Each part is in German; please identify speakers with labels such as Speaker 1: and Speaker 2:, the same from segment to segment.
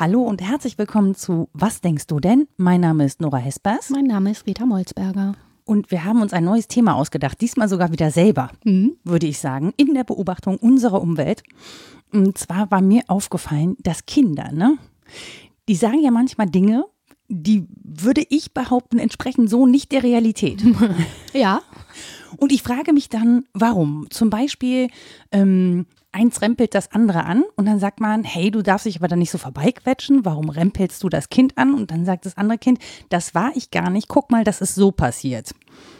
Speaker 1: Hallo und herzlich willkommen zu Was denkst du denn? Mein Name ist Nora Hespers.
Speaker 2: Mein Name ist Rita Molzberger.
Speaker 1: Und wir haben uns ein neues Thema ausgedacht, diesmal sogar wieder selber, mhm. würde ich sagen, in der Beobachtung unserer Umwelt. Und zwar war mir aufgefallen, dass Kinder, ne, die sagen ja manchmal Dinge, die würde ich behaupten, entsprechen so nicht der Realität.
Speaker 2: Ja.
Speaker 1: Und ich frage mich dann, warum? Zum Beispiel, ähm, eins rempelt das andere an und dann sagt man, hey, du darfst dich aber dann nicht so vorbeiquetschen, warum rempelst du das Kind an? Und dann sagt das andere Kind, das war ich gar nicht, guck mal, das ist so passiert.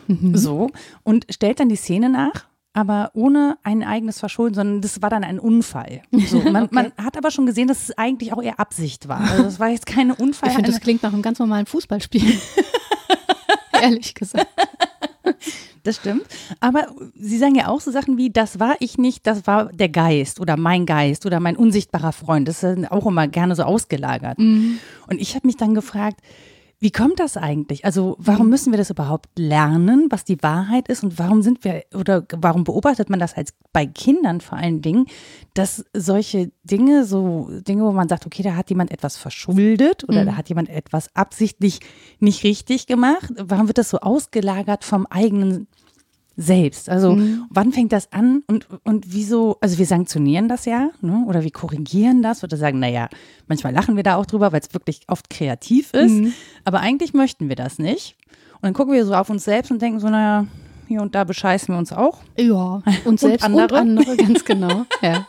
Speaker 1: Mhm. So, und stellt dann die Szene nach aber ohne ein eigenes Verschulden, sondern das war dann ein Unfall. So, man, okay. man, hat aber schon gesehen, dass es eigentlich auch eher Absicht war. Also das war jetzt keine Unfall.
Speaker 2: Ich finde, das klingt nach einem ganz normalen Fußballspiel. Ehrlich gesagt.
Speaker 1: Das stimmt. Aber Sie sagen ja auch so Sachen wie, das war ich nicht, das war der Geist oder mein Geist oder mein unsichtbarer Freund. Das ist auch immer gerne so ausgelagert. Mhm. Und ich habe mich dann gefragt, wie kommt das eigentlich? Also warum mhm. müssen wir das überhaupt lernen, was die Wahrheit ist und warum sind wir oder warum beobachtet man das als bei Kindern vor allen Dingen, dass solche Dinge, so Dinge, wo man sagt, okay, da hat jemand etwas verschuldet oder mhm. da hat jemand etwas absichtlich nicht richtig gemacht, warum wird das so ausgelagert vom eigenen selbst. Also mhm. wann fängt das an und, und wieso, also wir sanktionieren das ja, ne? oder wir korrigieren das oder sagen, naja, manchmal lachen wir da auch drüber, weil es wirklich oft kreativ ist, mhm. aber eigentlich möchten wir das nicht. Und dann gucken wir so auf uns selbst und denken so, naja, hier und da bescheißen wir uns auch.
Speaker 2: Ja, uns selbst und andere, und andere ganz genau. ja.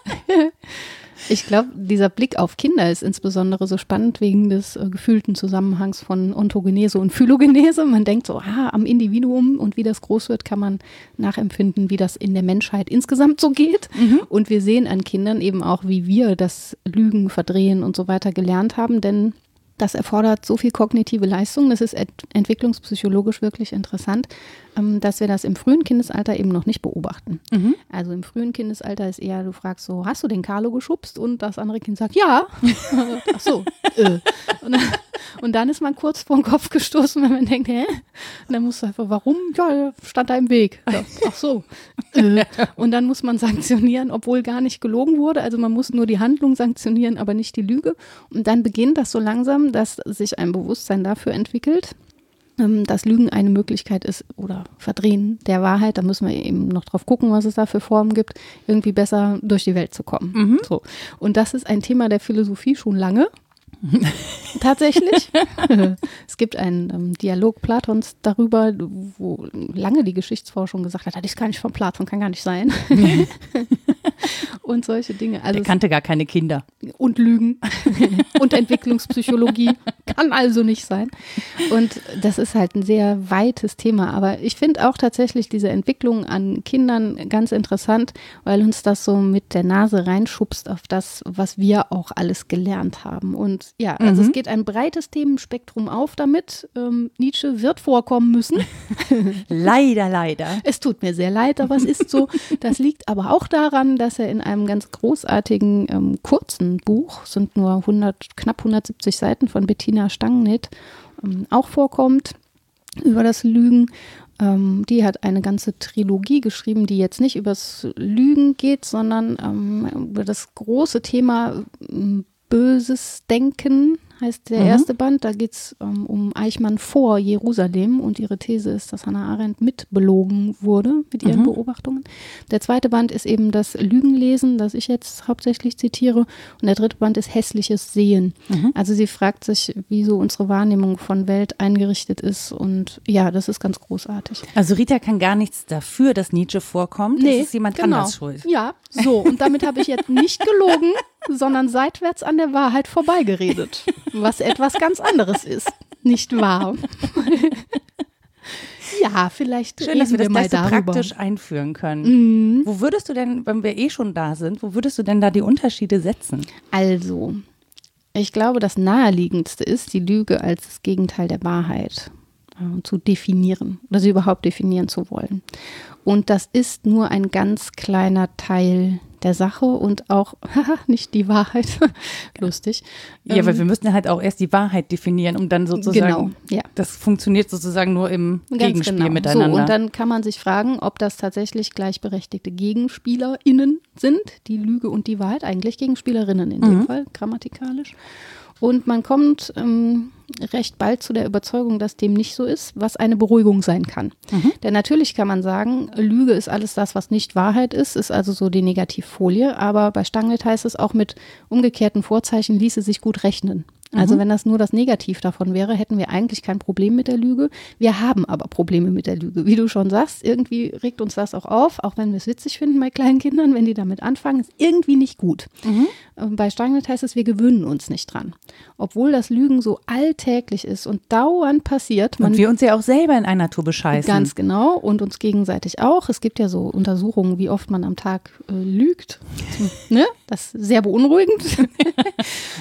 Speaker 2: Ich glaube, dieser Blick auf Kinder ist insbesondere so spannend wegen des äh, gefühlten Zusammenhangs von Ontogenese und Phylogenese. Man denkt so, ah, am Individuum und wie das groß wird, kann man nachempfinden, wie das in der Menschheit insgesamt so geht. Mhm. Und wir sehen an Kindern eben auch, wie wir das Lügen, Verdrehen und so weiter gelernt haben, denn das erfordert so viel kognitive Leistung, das ist ent entwicklungspsychologisch wirklich interessant, ähm, dass wir das im frühen Kindesalter eben noch nicht beobachten. Mhm. Also im frühen Kindesalter ist eher, du fragst so, hast du den Carlo geschubst? Und das andere Kind sagt, ja. Ach so. Äh. Und, dann, und, dann, ist man kurz vor den Kopf gestoßen, wenn man denkt, hä? Und dann musst du einfach, warum? Ja, stand da im Weg. Ach so. Äh. Und dann muss man sanktionieren, obwohl gar nicht gelogen wurde. Also man muss nur die Handlung sanktionieren, aber nicht die Lüge. Und dann beginnt das so langsam, dass sich ein Bewusstsein dafür entwickelt, ähm, dass Lügen eine Möglichkeit ist oder Verdrehen der Wahrheit, da müssen wir eben noch drauf gucken, was es da für Formen gibt, irgendwie besser durch die Welt zu kommen. Mhm. So. Und das ist ein Thema der Philosophie schon lange. Tatsächlich. es gibt einen ähm, Dialog Platons darüber, wo lange die Geschichtsforschung gesagt hat, das ist gar nicht von Platon, kann gar nicht sein. und solche Dinge.
Speaker 1: Also er kannte gar keine Kinder.
Speaker 2: Und Lügen und Entwicklungspsychologie kann also nicht sein. Und das ist halt ein sehr weites Thema. Aber ich finde auch tatsächlich diese Entwicklung an Kindern ganz interessant, weil uns das so mit der Nase reinschubst auf das, was wir auch alles gelernt haben. Und ja, also mhm. es geht ein breites Themenspektrum auf damit. Ähm, Nietzsche wird vorkommen müssen.
Speaker 1: leider, leider.
Speaker 2: Es tut mir sehr leid, aber es ist so. Das liegt aber auch daran, dass er in einem ganz großartigen ähm, kurzen Buch, sind nur 100, knapp 170 Seiten von Bettina Stangnit, ähm, auch vorkommt über das Lügen. Ähm, die hat eine ganze Trilogie geschrieben, die jetzt nicht übers Lügen geht, sondern ähm, über das große Thema ähm, böses Denken heißt der mhm. erste Band. Da geht es ähm, um Eichmann vor Jerusalem und ihre These ist, dass Hannah Arendt mitbelogen wurde mit ihren mhm. Beobachtungen. Der zweite Band ist eben das Lügenlesen, das ich jetzt hauptsächlich zitiere. Und der dritte Band ist hässliches Sehen. Mhm. Also sie fragt sich, wie so unsere Wahrnehmung von Welt eingerichtet ist. Und ja, das ist ganz großartig.
Speaker 1: Also Rita kann gar nichts dafür, dass Nietzsche vorkommt.
Speaker 2: Nee,
Speaker 1: das ist jemand
Speaker 2: genau.
Speaker 1: anders schuld.
Speaker 2: Ja, so. Und damit habe ich jetzt nicht gelogen, sondern seitwärts an der Wahrheit vorbeigeredet was etwas ganz anderes ist, nicht wahr? ja, vielleicht
Speaker 1: Schön, dass wir das mal darüber. praktisch einführen können. Mhm. Wo würdest du denn, wenn wir eh schon da sind, wo würdest du denn da die Unterschiede setzen?
Speaker 2: Also, ich glaube, das naheliegendste ist die Lüge als das Gegenteil der Wahrheit. äh, zu definieren oder sie überhaupt definieren zu wollen. Und das ist nur ein ganz kleiner Teil der Sache und auch nicht die Wahrheit. Lustig.
Speaker 1: Ja, ähm, weil wir müssen halt auch erst die Wahrheit definieren, um dann sozusagen, genau, ja. das funktioniert sozusagen nur im Ganz Gegenspiel genau. miteinander.
Speaker 2: So, und dann kann man sich fragen, ob das tatsächlich gleichberechtigte GegenspielerInnen sind, die Lüge und die Wahrheit, eigentlich Gegenspielerinnen in mhm. dem Fall, grammatikalisch. Und man kommt ähm, recht bald zu der Überzeugung, dass dem nicht so ist, was eine Beruhigung sein kann. Mhm. Denn natürlich kann man sagen, Lüge ist alles das, was nicht Wahrheit ist, ist also so die Negativfolie. Aber bei Stanglet heißt es auch mit umgekehrten Vorzeichen ließe sich gut rechnen. Also mhm. wenn das nur das Negativ davon wäre, hätten wir eigentlich kein Problem mit der Lüge. Wir haben aber Probleme mit der Lüge. Wie du schon sagst, irgendwie regt uns das auch auf, auch wenn wir es witzig finden bei kleinen Kindern, wenn die damit anfangen, ist irgendwie nicht gut. Mhm. Ähm, bei Steinmetz heißt es, wir gewöhnen uns nicht dran. Obwohl das Lügen so alltäglich ist und dauernd passiert.
Speaker 1: und wir uns ja auch selber in einer Tour bescheißen.
Speaker 2: Ganz genau und uns gegenseitig auch. Es gibt ja so Untersuchungen, wie oft man am Tag äh, lügt. ne? Das ist sehr beunruhigend.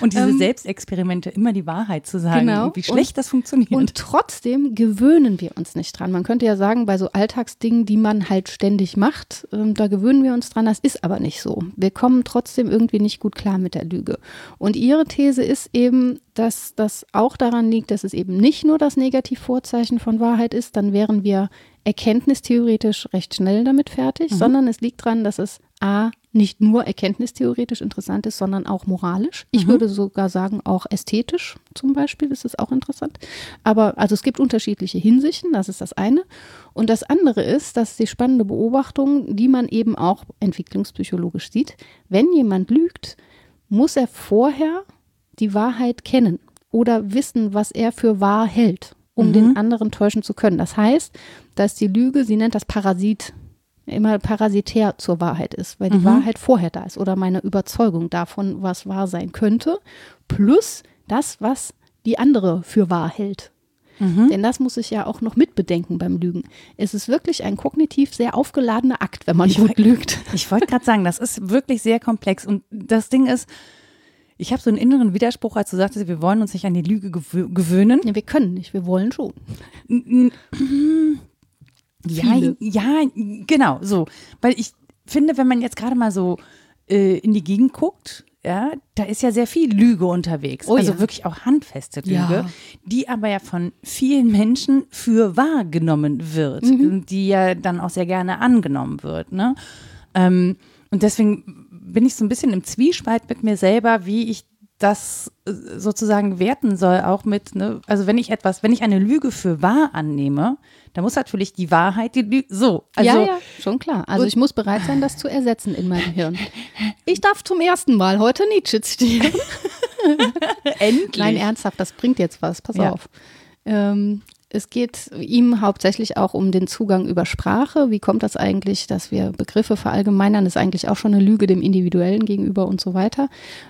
Speaker 1: und diese ähm, Selbstexperimente Argumente, immer die Wahrheit zu sagen, genau. wie schlecht und, das funktioniert.
Speaker 2: Und trotzdem gewöhnen wir uns nicht dran. Man könnte ja sagen, bei so Alltagsdingen, die man halt ständig macht, ähm, da gewöhnen wir uns dran. Das ist aber nicht so. Wir kommen trotzdem irgendwie nicht gut klar mit der Lüge. Und ihre These ist eben, dass das auch daran liegt, dass es eben nicht nur das Negativvorzeichen von Wahrheit ist, dann wären wir erkenntnistheoretisch recht schnell damit fertig, mhm. sondern es liegt daran, dass es A, nicht nur erkenntnistheoretisch interessant ist, sondern auch moralisch. Ich mhm. würde sogar sagen, auch ästhetisch zum Beispiel ist es auch interessant. Aber also es gibt unterschiedliche Hinsichten, das ist das eine. Und das andere ist, dass die spannende Beobachtung, die man eben auch entwicklungspsychologisch sieht, wenn jemand lügt, muss er vorher die Wahrheit kennen oder wissen, was er für wahr hält, um mhm. den anderen täuschen zu können. Das heißt, dass die Lüge, sie nennt das Parasit, immer parasitär zur Wahrheit ist, weil die mhm. Wahrheit vorher da ist oder meine Überzeugung davon, was wahr sein könnte, plus das, was die andere für wahr hält. Mhm. Denn das muss ich ja auch noch mitbedenken beim Lügen. Es ist wirklich ein kognitiv sehr aufgeladener Akt, wenn man ich gut lügt.
Speaker 1: Ich wollte gerade sagen, das ist wirklich sehr komplex. Und das Ding ist, ich habe so einen inneren Widerspruch, als du sagtest, wir wollen uns nicht an die Lüge gewöhnen.
Speaker 2: Ja, wir können nicht, wir wollen schon.
Speaker 1: Ja, ja, genau, so. Weil ich finde, wenn man jetzt gerade mal so äh, in die Gegend guckt, ja, da ist ja sehr viel Lüge unterwegs. Oh, also ja. wirklich auch handfeste Lüge, ja. die aber ja von vielen Menschen für wahrgenommen wird, mhm. die ja dann auch sehr gerne angenommen wird. Ne? Ähm, und deswegen bin ich so ein bisschen im Zwiespalt mit mir selber, wie ich das äh, sozusagen werten soll, auch mit, ne, also wenn ich etwas, wenn ich eine Lüge für wahr annehme, dann muss natürlich die Wahrheit die Lüge, so. Also,
Speaker 2: ja, ja, schon klar. Also ich muss bereit sein, das zu ersetzen in meinem Hirn. Ich darf zum ersten Mal heute Nietzsche zitieren. Endlich. Nein, ernsthaft, das bringt jetzt was, pass ja. auf. Ähm, es geht ihm hauptsächlich auch um den Zugang über Sprache. Wie kommt das eigentlich, dass wir Begriffe verallgemeinern? Das ist eigentlich auch schon eine Lüge dem Individuellen gegenüber und so weiter.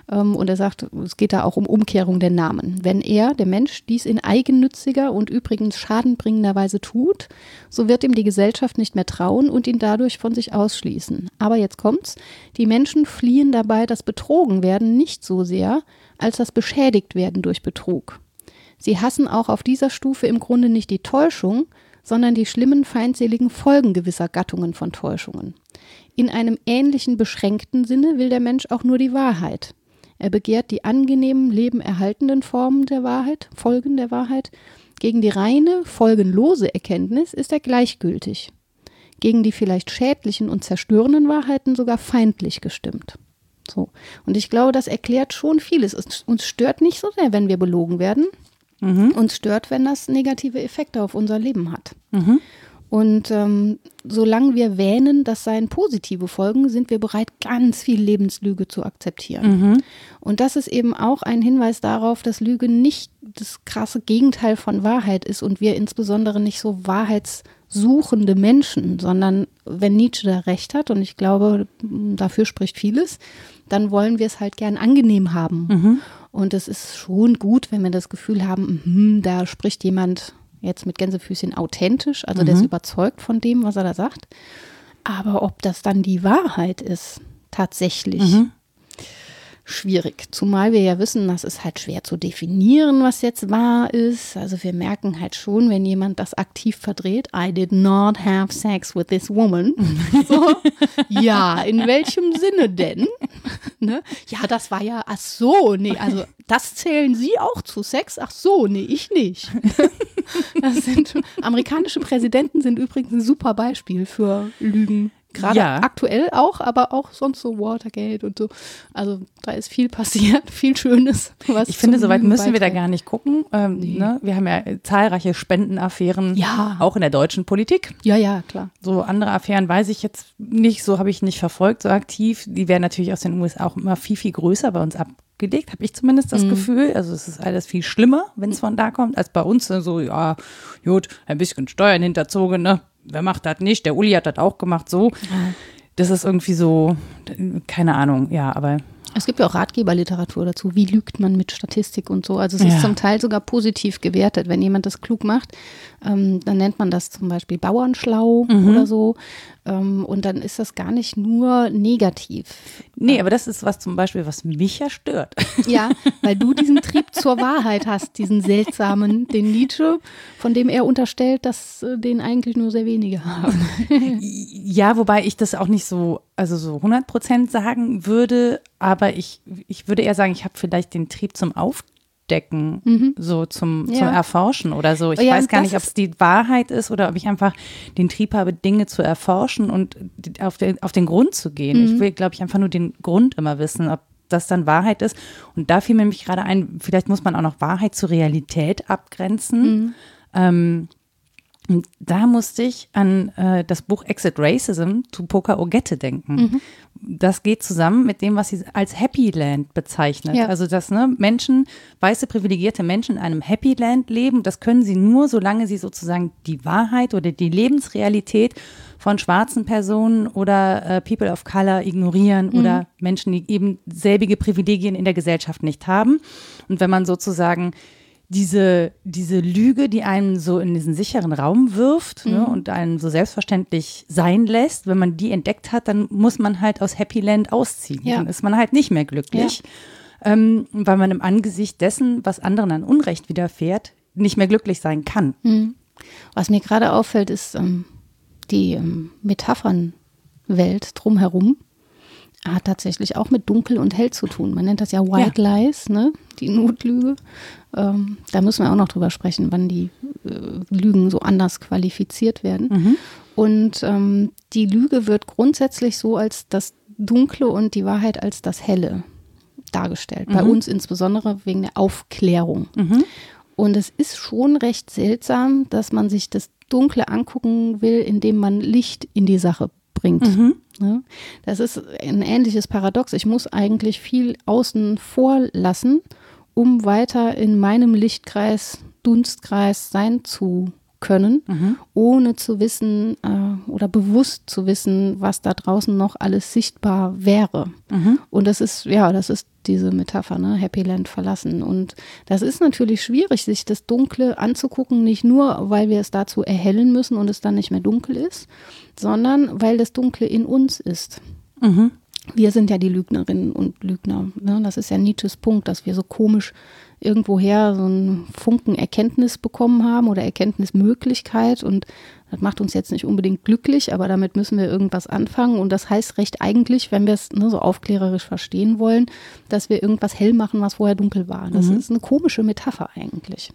Speaker 2: Ähm, und er sagt, es geht da auch um Umkehrung der Namen. Wenn er, der Mensch, dies in eigennütziger und übrigens schadenbringender Weise tut, so wird ihm die Gesellschaft nicht mehr trauen und ihn dadurch von sich ausschließen. Aber jetzt kommt's. Die Menschen fliehen dabei das Betrogen werden nicht so sehr, als das beschädigt werden durch Betrug. Sie hassen auch auf dieser Stufe im Grunde nicht die Täuschung, sondern die schlimmen feindseligen Folgen gewisser Gattungen von Täuschungen. In einem ähnlichen beschränkten Sinne will der Mensch auch nur die Wahrheit. Er begehrt die angenehmen, lebenerhaltenden Formen der Wahrheit, Folgen der Wahrheit. Gegen die reine, folgenlose Erkenntnis ist er gleichgültig. Gegen die vielleicht schädlichen und zerstörenden Wahrheiten sogar feindlich gestimmt. So. Und ich glaube, das erklärt schon vieles. Es uns stört nicht so sehr, wenn wir belogen werden mhm. uns stört, wenn das negative Effekte auf unser Leben hat. Mhm. Und ähm, solange wir wähnen, das seien positive Folgen, sind wir bereit, ganz viel Lebenslüge zu akzeptieren. Mhm. Und das ist eben auch ein Hinweis darauf, dass Lüge nicht das krasse Gegenteil von Wahrheit ist und wir insbesondere nicht so wahrheitssuchende Menschen, sondern wenn Nietzsche da recht hat, und ich glaube, dafür spricht vieles, dann wollen wir es halt gern angenehm haben. Mhm. Und es ist schon gut, wenn wir das Gefühl haben, mh, da spricht jemand jetzt mit Gänsefüßchen authentisch, also mhm. der ist mhm. überzeugt von dem, was er da sagt. Aber ob das dann die Wahrheit ist, tatsächlich, mhm. Schwierig. Zumal wir ja wissen, das ist halt schwer zu definieren, was jetzt wahr ist. Also wir merken halt schon, wenn jemand das aktiv verdreht, I did not have sex with this woman. So, ja, in welchem Sinne denn? Ne? Ja, das war ja, ach so, nee, also das zählen Sie auch zu Sex? Ach so, nee, ich nicht. Das sind, amerikanische Präsidenten sind übrigens ein super Beispiel für Lügen. Gerade ja. aktuell auch, aber auch sonst so Watergate und so. Also da ist viel passiert, viel Schönes.
Speaker 1: ich finde, soweit müssen wir da gar nicht gucken. Ähm, nee. ne? Wir haben ja zahlreiche Spendenaffären, ja. auch in der deutschen Politik.
Speaker 2: Ja, ja, klar.
Speaker 1: So andere Affären weiß ich jetzt nicht, so habe ich nicht verfolgt, so aktiv. Die werden natürlich aus den USA auch immer viel, viel größer bei uns abgelegt, habe ich zumindest das mhm. Gefühl. Also es ist alles viel schlimmer, wenn es von da kommt, als bei uns. So, ja, gut, ein bisschen Steuern hinterzogen, ne? Wer macht das nicht? Der Uli hat das auch gemacht, so. Das ist irgendwie so, keine Ahnung, ja, aber
Speaker 2: es gibt ja auch Ratgeberliteratur dazu. Wie lügt man mit Statistik und so? Also es ja. ist zum Teil sogar positiv gewertet. Wenn jemand das klug macht, ähm, dann nennt man das zum Beispiel Bauernschlau mhm. oder so. Ähm, und dann ist das gar nicht nur negativ.
Speaker 1: Nee, aber das ist was zum Beispiel, was mich ja stört.
Speaker 2: Ja, weil du diesen Trieb zur Wahrheit hast, diesen seltsamen, den Nietzsche, von dem er unterstellt, dass äh, den eigentlich nur sehr wenige haben.
Speaker 1: Ja, wobei ich das auch nicht so, also so 100 Prozent sagen würde, aber ich, ich würde eher sagen, ich habe vielleicht den Trieb zum Auftreten aufdecken, mhm. so zum, ja. zum Erforschen oder so. Ich ja, weiß gar nicht, ob es die Wahrheit ist oder ob ich einfach den Trieb habe, Dinge zu erforschen und auf den, auf den Grund zu gehen. Mhm. Ich will, glaube ich, einfach nur den Grund immer wissen, ob das dann Wahrheit ist. Und da fiel mir nämlich gerade ein, vielleicht muss man auch noch Wahrheit zur Realität abgrenzen. Mhm. Ähm, und da musste ich an äh, das Buch Exit Racism zu Poker Ogette denken. Mhm. Das geht zusammen mit dem, was sie als Happy Land bezeichnet. Ja. Also, dass ne, Menschen, weiße privilegierte Menschen in einem Happy Land leben, das können sie nur, solange sie sozusagen die Wahrheit oder die Lebensrealität von schwarzen Personen oder äh, People of Color ignorieren mhm. oder Menschen, die eben selbige Privilegien in der Gesellschaft nicht haben. Und wenn man sozusagen diese, diese Lüge, die einen so in diesen sicheren Raum wirft ne, mhm. ne, und einen so selbstverständlich sein lässt, wenn man die entdeckt hat, dann muss man halt aus Happy Land ausziehen. Ja. Dann ist man halt nicht mehr glücklich, ja. ähm, weil man im Angesicht dessen, was anderen an Unrecht widerfährt, nicht mehr glücklich sein kann. Mhm.
Speaker 2: Was mir gerade auffällt, ist ähm, die ähm, Metaphernwelt drumherum hat tatsächlich auch mit Dunkel und Hell zu tun. Man nennt das ja White ja. Lies, ne? die Notlüge. Ähm, da müssen wir auch noch drüber sprechen, wann die äh, Lügen so anders qualifiziert werden. Mhm. Und ähm, die Lüge wird grundsätzlich so als das Dunkle und die Wahrheit als das Helle dargestellt. Mhm. Bei uns insbesondere wegen der Aufklärung. Mhm. Und es ist schon recht seltsam, dass man sich das Dunkle angucken will, indem man Licht in die Sache bringt. Mhm. Ne? Das ist ein ähnliches Paradox. Ich muss eigentlich viel außen vor lassen, um weiter in meinem Lichtkreis, Dunstkreis sein zu können, mhm. ohne zu wissen äh, oder bewusst zu wissen, was da draußen noch alles sichtbar wäre. Mhm. Und das ist, ja, das ist diese Metapher, ne? Happy Land verlassen. Und das ist natürlich schwierig, sich das Dunkle anzugucken, nicht nur, weil wir es dazu erhellen müssen und es dann nicht mehr dunkel ist, sondern weil das Dunkle in uns ist. Mhm. Wir sind ja die Lügnerinnen und Lügner. Ne? Das ist ja Nietzsches Punkt, dass wir so komisch irgendwoher so einen Funken Erkenntnis bekommen haben oder Erkenntnismöglichkeit und das macht uns jetzt nicht unbedingt glücklich, aber damit müssen wir irgendwas anfangen und das heißt recht eigentlich, wenn wir es ne, so aufklärerisch verstehen wollen, dass wir irgendwas hell machen, was vorher dunkel war. Das mhm. ist eine komische Metapher eigentlich.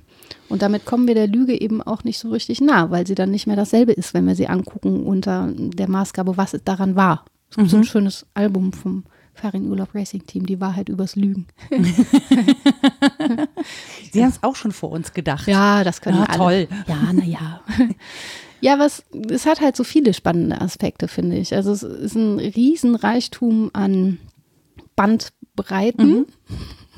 Speaker 2: Und damit kommen wir der Lüge eben auch nicht so richtig nah, weil sie dann nicht mehr dasselbe ist, wenn wir sie angucken unter der Maßgabe, was daran war. Es gibt mhm. so ein mhm. schönes Album vom Farin Urlaub Racing Team, die Wahrheit übers Lügen.
Speaker 1: Sie haben es auch schon vor uns gedacht.
Speaker 2: Ja, das können ja, wir
Speaker 1: alle.
Speaker 2: Toll. Ja, naja. Ja, was, es hat halt so viele spannende Aspekte, finde ich. Also es ist ein Riesenreichtum an Bandbreiten. Mhm.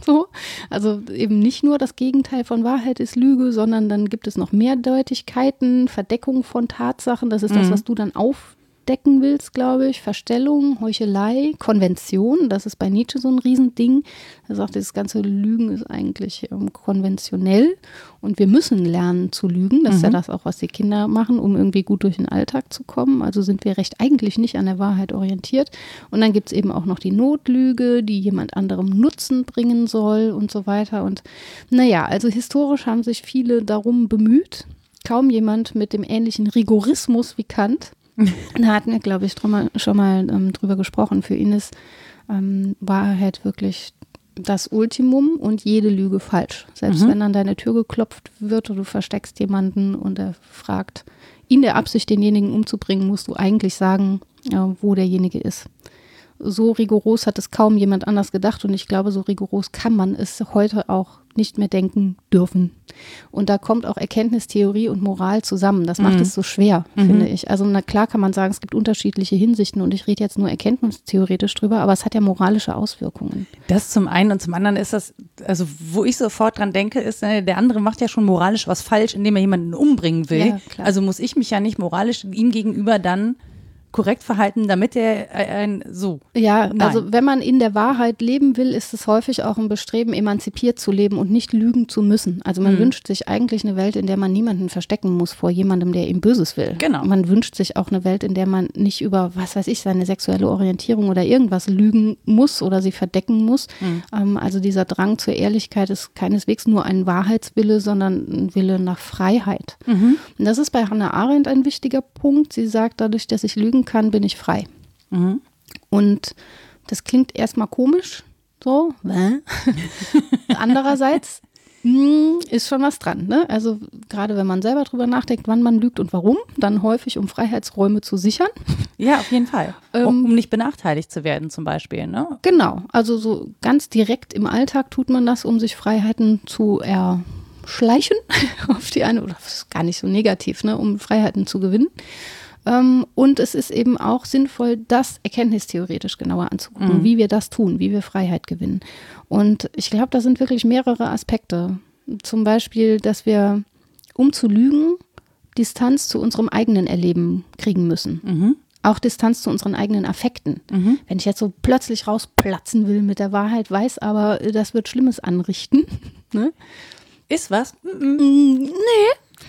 Speaker 2: So. Also eben nicht nur das Gegenteil von Wahrheit ist Lüge, sondern dann gibt es noch Mehrdeutigkeiten, Verdeckung von Tatsachen. Das ist mhm. das, was du dann auf abdecken willst, glaube ich. Verstellung, Heuchelei, Konvention, das ist bei Nietzsche so ein Riesending. Er sagt, das ganze Lügen ist eigentlich ähm, konventionell und wir müssen lernen zu lügen. Das mhm. ist ja das auch, was die Kinder machen, um irgendwie gut durch den Alltag zu kommen. Also sind wir recht eigentlich nicht an der Wahrheit orientiert. Und dann gibt es eben auch noch die Notlüge, die jemand anderem Nutzen bringen soll und so weiter. Und naja, also historisch haben sich viele darum bemüht, kaum jemand mit dem ähnlichen Rigorismus wie Kant. da hatten wir, glaube ich, schon mal ähm, drüber gesprochen. Für ihn ist ähm, Wahrheit wirklich das Ultimum und jede Lüge falsch. Selbst mhm. wenn an deine Tür geklopft wird und du versteckst jemanden und er fragt, in der Absicht, denjenigen umzubringen, musst du eigentlich sagen, äh, wo derjenige ist so rigoros hat es kaum jemand anders gedacht und ich glaube, so rigoros kann man es heute auch nicht mehr denken dürfen. Und da kommt auch Erkenntnistheorie und Moral zusammen. Das macht mhm. es so schwer, mhm. finde ich. Also na klar kann man sagen, es gibt unterschiedliche Hinsichten und ich rede jetzt nur erkenntnistheoretisch drüber, aber es hat ja moralische Auswirkungen.
Speaker 1: Das zum einen und zum anderen ist das, also wo ich sofort dran denke, ist, ne, der andere macht ja schon moralisch was falsch, indem er jemanden umbringen will. Ja, also muss ich mich ja nicht moralisch ihm gegenüber dann korrekt verhalten, damit er ein so.
Speaker 2: Ja, Nein. also wenn man in der Wahrheit leben will, ist es häufig auch ein Bestreben, emanzipiert zu leben und nicht lügen zu müssen. Also man mhm. wünscht sich eigentlich eine Welt, in der man niemanden verstecken muss vor jemandem, der ihm Böses will.
Speaker 1: Genau.
Speaker 2: Man wünscht sich auch eine Welt, in der man nicht über, was weiß ich, seine sexuelle Orientierung oder irgendwas lügen muss oder sie verdecken muss. Mhm. Ähm, also dieser Drang zur Ehrlichkeit ist keineswegs nur ein Wahrheitswille, sondern ein Wille nach Freiheit. Mhm. Und das ist bei Hannah Arendt ein wichtiger Punkt. Sie sagt, dadurch, dass ich lügen kann, bin ich frei. Mhm. Und das klingt erstmal komisch, so. Andererseits hm, ist schon was dran. Ne? Also gerade wenn man selber drüber nachdenkt, wann man lügt und warum, dann häufig, um Freiheitsräume zu sichern.
Speaker 1: Ja, auf jeden Fall. Ähm, um nicht benachteiligt zu werden zum Beispiel. Ne?
Speaker 2: Genau. Also so ganz direkt im Alltag tut man das, um sich Freiheiten zu erschleichen auf die eine, oder das ist gar nicht so negativ, ne, um Freiheiten zu gewinnen. Ähm, und es ist eben auch sinnvoll, das erkenntnistheoretisch genauer anzugucken, mhm. wie wir das tun, wie wir Freiheit gewinnen. Und ich glaube, da sind wirklich mehrere Aspekte. Zum Beispiel, dass wir, um zu lügen, Distanz zu unserem eigenen Erleben kriegen müssen. Mhm. Auch Distanz zu unseren eigenen Affekten. Mhm. Wenn ich jetzt so plötzlich rausplatzen will mit der Wahrheit, weiß aber, das wird Schlimmes anrichten. ne?
Speaker 1: Ist was?
Speaker 2: Mm, nee,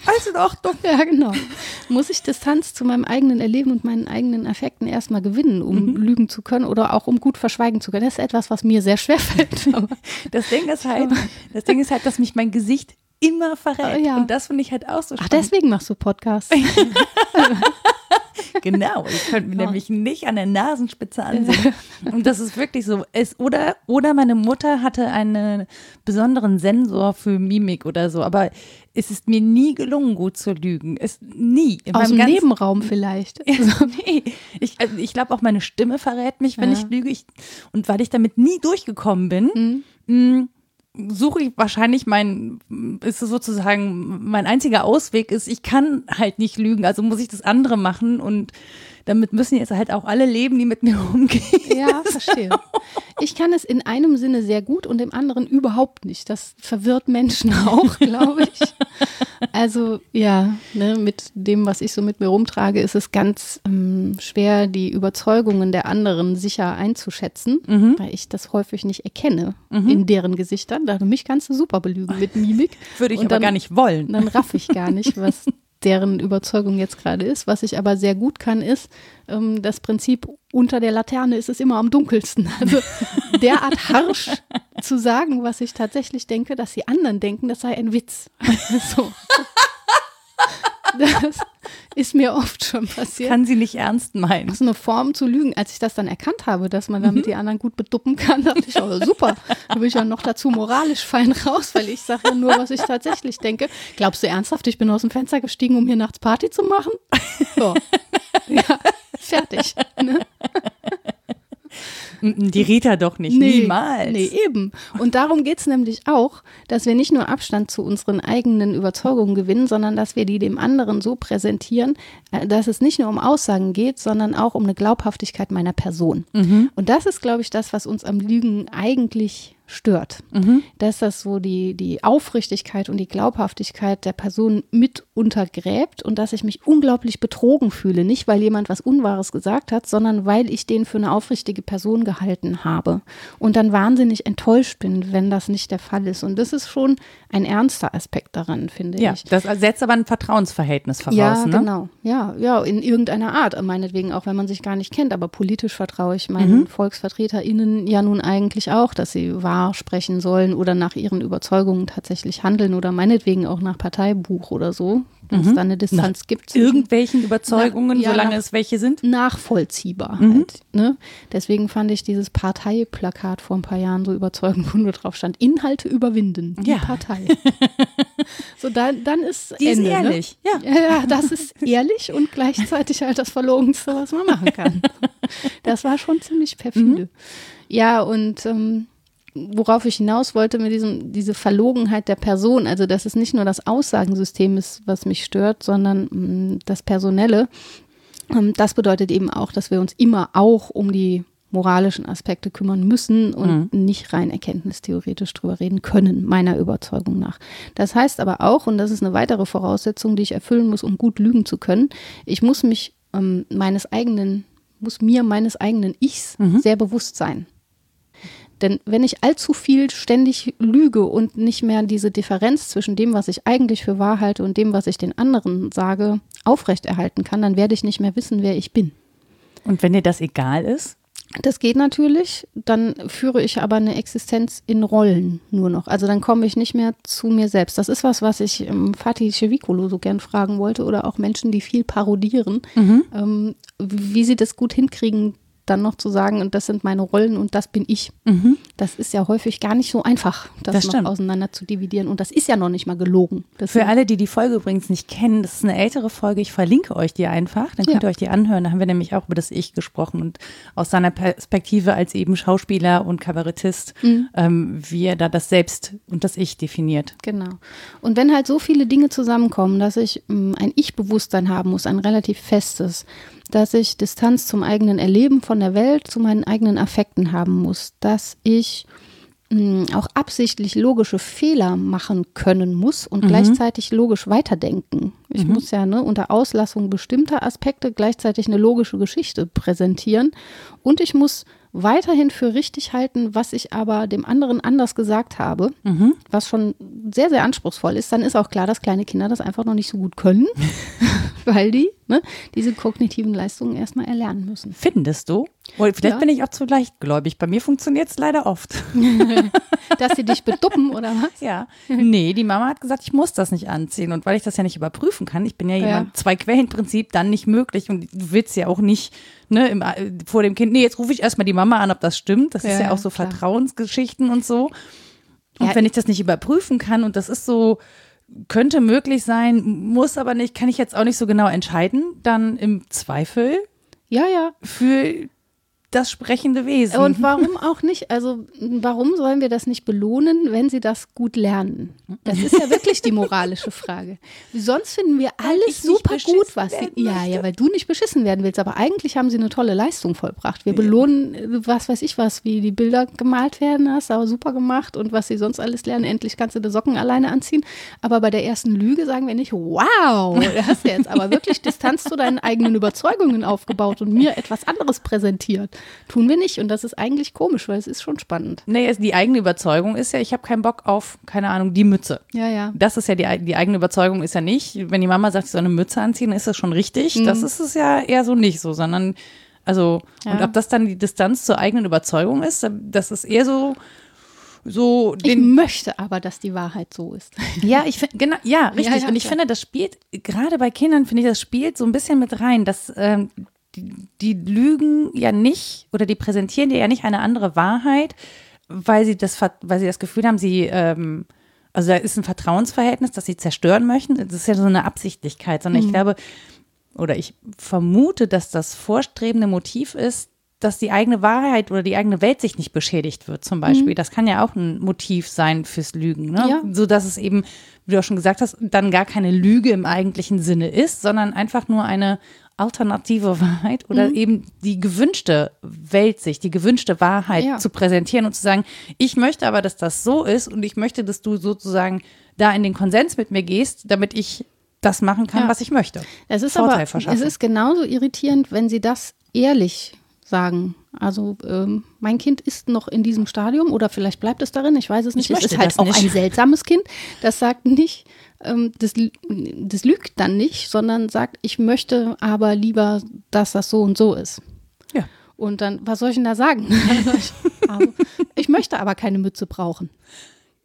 Speaker 1: alles in Ordnung.
Speaker 2: Ja, genau. Muss ich Distanz zu meinem eigenen Erleben und meinen eigenen Affekten erstmal gewinnen, um mhm. lügen zu können oder auch um gut verschweigen zu können. Das ist etwas, was mir sehr schwer fällt.
Speaker 1: das Ding ist halt, das Ding ist halt, dass mich mein Gesicht immer verrät. Ja. Und das finde ich halt auch so
Speaker 2: spannend. Ach, deswegen machst du Podcasts.
Speaker 1: genau, ich könnte mir ja. nämlich nicht an der Nasenspitze ansehen. Und das ist wirklich so. Es, oder, oder meine Mutter hatte einen besonderen Sensor für Mimik oder so, aber es ist mir nie gelungen, gut zu lügen. Es nie.
Speaker 2: In Aus dem Nebenraum vielleicht.
Speaker 1: Also, nee. Ich, also ich glaube auch meine Stimme verrät mich, wenn ja. ich lüge. Ich, und weil ich damit nie durchgekommen bin, mhm. mh, mm, suche ich wahrscheinlich mein, ist es sozusagen mein einziger Ausweg ist, ich kann halt nicht lügen, also muss ich das andere machen und damit müssen jetzt halt auch alle leben, die mit mir umgehen.
Speaker 2: Ja, verstehe. Ich kann es in einem Sinne sehr gut und im anderen überhaupt nicht. Das verwirrt Menschen auch, glaube ich. Also ja, ne, mit dem, was ich so mit mir rumtrage, ist es ganz ähm, schwer, die Überzeugungen der anderen sicher einzuschätzen, mhm. weil ich das häufig nicht erkenne mhm. in deren Gesichtern. Da mich kannst du super belügen mit Mimik.
Speaker 1: Würde ich und aber dann, gar nicht wollen.
Speaker 2: Dann raff ich gar nicht, was deren Überzeugung jetzt gerade ist. Was ich aber sehr gut kann, ist ähm, das Prinzip, unter der Laterne ist es immer am dunkelsten. Also derart harsch zu sagen, was ich tatsächlich denke, dass die anderen denken, das sei ein Witz. so. Das ist mir oft schon passiert.
Speaker 1: Kann sie nicht ernst meinen.
Speaker 2: Das ist eine Form zu lügen. Als ich das dann erkannt habe, dass man damit mhm. die anderen gut beduppen kann, dachte ich, oh, super. Da bin ich ja noch dazu moralisch fein raus, weil ich sage ja nur, was ich tatsächlich denke. Glaubst du ernsthaft, ich bin aus dem Fenster gestiegen, um hier nachts Party zu machen? So. Ja, fertig. Ne?
Speaker 1: Die Rita doch nicht, nee, niemals.
Speaker 2: Nee, eben. Und darum geht es nämlich auch, dass wir nicht nur Abstand zu unseren eigenen Überzeugungen gewinnen, sondern dass wir die dem anderen so präsentieren, äh, dass es nicht nur um Aussagen geht, sondern auch um eine Glaubhaftigkeit meiner Person. Mhm. Und das ist, glaube ich, das, was uns am Lügen eigentlich stört. Mhm. Dass das so die, die Aufrichtigkeit und die Glaubhaftigkeit der Person mit untergräbt und dass ich mich unglaublich betrogen fühle. Nicht, weil jemand was Unwahres gesagt hat, sondern weil ich den für eine aufrichtige Person gehalten habe. Und dann wahnsinnig enttäuscht bin, wenn das nicht der Fall ist. Und das ist schon ein ernster Aspekt daran, finde
Speaker 1: ja,
Speaker 2: ich.
Speaker 1: Das setzt aber ein Vertrauensverhältnis voraus.
Speaker 2: Ja,
Speaker 1: ne?
Speaker 2: genau. Ja, ja, in irgendeiner Art. Meinetwegen auch, wenn man sich gar nicht kennt. Aber politisch vertraue ich meinen mhm. VolksvertreterInnen ja nun eigentlich auch, dass sie wahr sprechen sollen oder nach ihren Überzeugungen tatsächlich handeln oder meinetwegen auch nach Parteibuch oder so, wenn mhm. es da eine Distanz nach gibt.
Speaker 1: Irgendwelchen Überzeugungen, nach, ja, solange nach, es welche sind?
Speaker 2: Nachvollziehbar mhm. halt. Ne? Deswegen fand ich dieses Parteiplakat vor ein paar Jahren so überzeugend, wo nur drauf stand, Inhalte überwinden, die ja. Partei. so, dann, dann ist
Speaker 1: die
Speaker 2: Ende.
Speaker 1: Ist ne? ehrlich,
Speaker 2: ne? ja. ja. Das ist ehrlich und gleichzeitig halt das Verlogenste, was man machen kann. Das war schon ziemlich perfide. Mhm. Ja, und ähm, worauf ich hinaus wollte mit diesem, diese Verlogenheit der Person, also dass es nicht nur das Aussagensystem ist, was mich stört, sondern mh, mm, das Personelle. Ähm, das bedeutet eben auch, dass wir uns immer auch um die moralischen Aspekte kümmern müssen und mhm. nicht rein erkenntnistheoretisch drüber reden können, meiner Überzeugung nach. Das heißt aber auch, und das ist eine weitere Voraussetzung, die ich erfüllen muss, um gut lügen zu können, ich muss mich ähm, meines eigenen, muss mir meines eigenen Ichs mhm. sehr bewusst sein. Denn wenn ich allzu viel ständig lüge und nicht mehr diese Differenz zwischen dem, was ich eigentlich für wahr halte und dem, was ich den anderen sage, aufrechterhalten kann, dann werde ich nicht mehr wissen, wer ich bin.
Speaker 1: Und wenn dir das egal ist?
Speaker 2: Das geht natürlich, dann führe ich aber eine Existenz in Rollen nur noch. Also dann komme ich nicht mehr zu mir selbst. Das ist was, was ich ähm, Fatih Chevicolo so gern fragen wollte oder auch Menschen, die viel parodieren, mhm. ähm, wie sie das gut hinkriegen, dann noch zu sagen, und das sind meine Rollen und das bin ich. Mhm. Das ist ja häufig gar nicht so einfach, das, das noch stimmt. auseinander zu dividieren. Und das ist ja noch nicht mal gelogen.
Speaker 1: Das Für alle, die die Folge übrigens nicht kennen, das ist eine ältere Folge. Ich verlinke euch die einfach. Dann könnt ja. ihr euch die anhören. Da haben wir nämlich auch über das Ich gesprochen und aus seiner Perspektive als eben Schauspieler und Kabarettist, mhm. ähm, wie er da das Selbst und das Ich definiert.
Speaker 2: Genau. Und wenn halt so viele Dinge zusammenkommen, dass ich ähm, ein Ich-Bewusstsein haben muss, ein relativ festes, dass ich Distanz zum eigenen Erleben von der Welt, zu meinen eigenen Affekten haben muss, dass ich mh, hm, auch absichtlich logische Fehler machen können muss und mhm. gleichzeitig logisch weiterdenken. Ich mhm. muss ja ne, unter Auslassung bestimmter Aspekte gleichzeitig eine logische Geschichte präsentieren und ich muss weiterhin für richtig halten, was ich aber dem anderen anders gesagt habe, mhm. was schon sehr, sehr anspruchsvoll ist, dann ist auch klar, dass kleine Kinder das einfach noch nicht so gut können, weil die ne, diese kognitiven Leistungen erstmal erlernen müssen.
Speaker 1: Findest du? Vielleicht ja. bin ich auch zu leichtgläubig. Bei mir funktioniert es leider oft.
Speaker 2: Dass sie dich beduppen oder was?
Speaker 1: Ja. Nee, die Mama hat gesagt, ich muss das nicht anziehen. Und weil ich das ja nicht überprüfen kann, ich bin ja jemand, ja. zwei Quellenprinzip, dann nicht möglich. Und du willst ja auch nicht ne, im, vor dem Kind, nee, jetzt rufe ich erstmal die Mama an, ob das stimmt. Das ja, ist ja auch so klar. Vertrauensgeschichten und so. Und wenn ich das nicht überprüfen kann und das ist so, könnte möglich sein, muss aber nicht, kann ich jetzt auch nicht so genau entscheiden, dann im Zweifel
Speaker 2: ja, ja.
Speaker 1: für das sprechende Wesen.
Speaker 2: Und warum auch nicht? Also, warum sollen wir das nicht belohnen, wenn sie das gut lernen? Das ist ja wirklich die moralische Frage. Sonst finden wir alles super gut, was sie. Ja, ja, weil du nicht beschissen werden willst. Aber eigentlich haben sie eine tolle Leistung vollbracht. Wir belohnen, was weiß ich was, wie die Bilder gemalt werden, hast aber super gemacht und was sie sonst alles lernen. Endlich kannst du die Socken alleine anziehen. Aber bei der ersten Lüge sagen wir nicht, wow, du hast jetzt aber wirklich Distanz zu deinen eigenen Überzeugungen aufgebaut und mir etwas anderes präsentiert. Tun wir nicht und das ist eigentlich komisch, weil es ist schon spannend.
Speaker 1: Nee, die eigene Überzeugung ist ja, ich habe keinen Bock auf, keine Ahnung, die Mütze.
Speaker 2: Ja, ja.
Speaker 1: Das ist ja die, die eigene Überzeugung ist ja nicht, wenn die Mama sagt, ich soll eine Mütze anziehen, ist das schon richtig. Mhm. Das ist es ja eher so nicht so, sondern also, ja. und ob das dann die Distanz zur eigenen Überzeugung ist, das ist eher so, so
Speaker 2: ich möchte aber, dass die Wahrheit so ist.
Speaker 1: Ja, ich finde, genau, ja, richtig. Ja, ja, und ich finde, das spielt, gerade bei Kindern finde ich, das spielt so ein bisschen mit rein, dass ähm, die, die lügen ja nicht oder die präsentieren dir ja nicht eine andere Wahrheit, weil sie das, weil sie das Gefühl haben, sie, ähm, also da ist ein Vertrauensverhältnis, das sie zerstören möchten. Das ist ja so eine Absichtlichkeit, sondern mhm. ich glaube, oder ich vermute, dass das vorstrebende Motiv ist, dass die eigene Wahrheit oder die eigene Welt sich nicht beschädigt wird, zum Beispiel. Mhm. Das kann ja auch ein Motiv sein fürs Lügen, ne? Ja. So dass es eben, wie du auch schon gesagt hast, dann gar keine Lüge im eigentlichen Sinne ist, sondern einfach nur eine alternative Wahrheit oder mhm. eben die gewünschte Weltsicht, die gewünschte Wahrheit ja. zu präsentieren und zu sagen, ich möchte aber, dass das so ist und ich möchte, dass du sozusagen da in den Konsens mit mir gehst, damit ich das machen kann, ja. was ich möchte.
Speaker 2: Es ist Vorteil aber, verschaffen. es ist genauso irritierend, wenn sie das ehrlich sagen. Also ähm, mein Kind ist noch in diesem Stadium oder vielleicht bleibt es darin, ich weiß es nicht.
Speaker 1: Ich
Speaker 2: es ist halt auch
Speaker 1: nicht.
Speaker 2: ein seltsames Kind, das sagt nicht, das, das lügt dann nicht, sondern sagt, ich möchte aber lieber, dass das so und so ist.
Speaker 1: Ja.
Speaker 2: Und dann, was soll ich denn da sagen? also, ich möchte aber keine Mütze brauchen.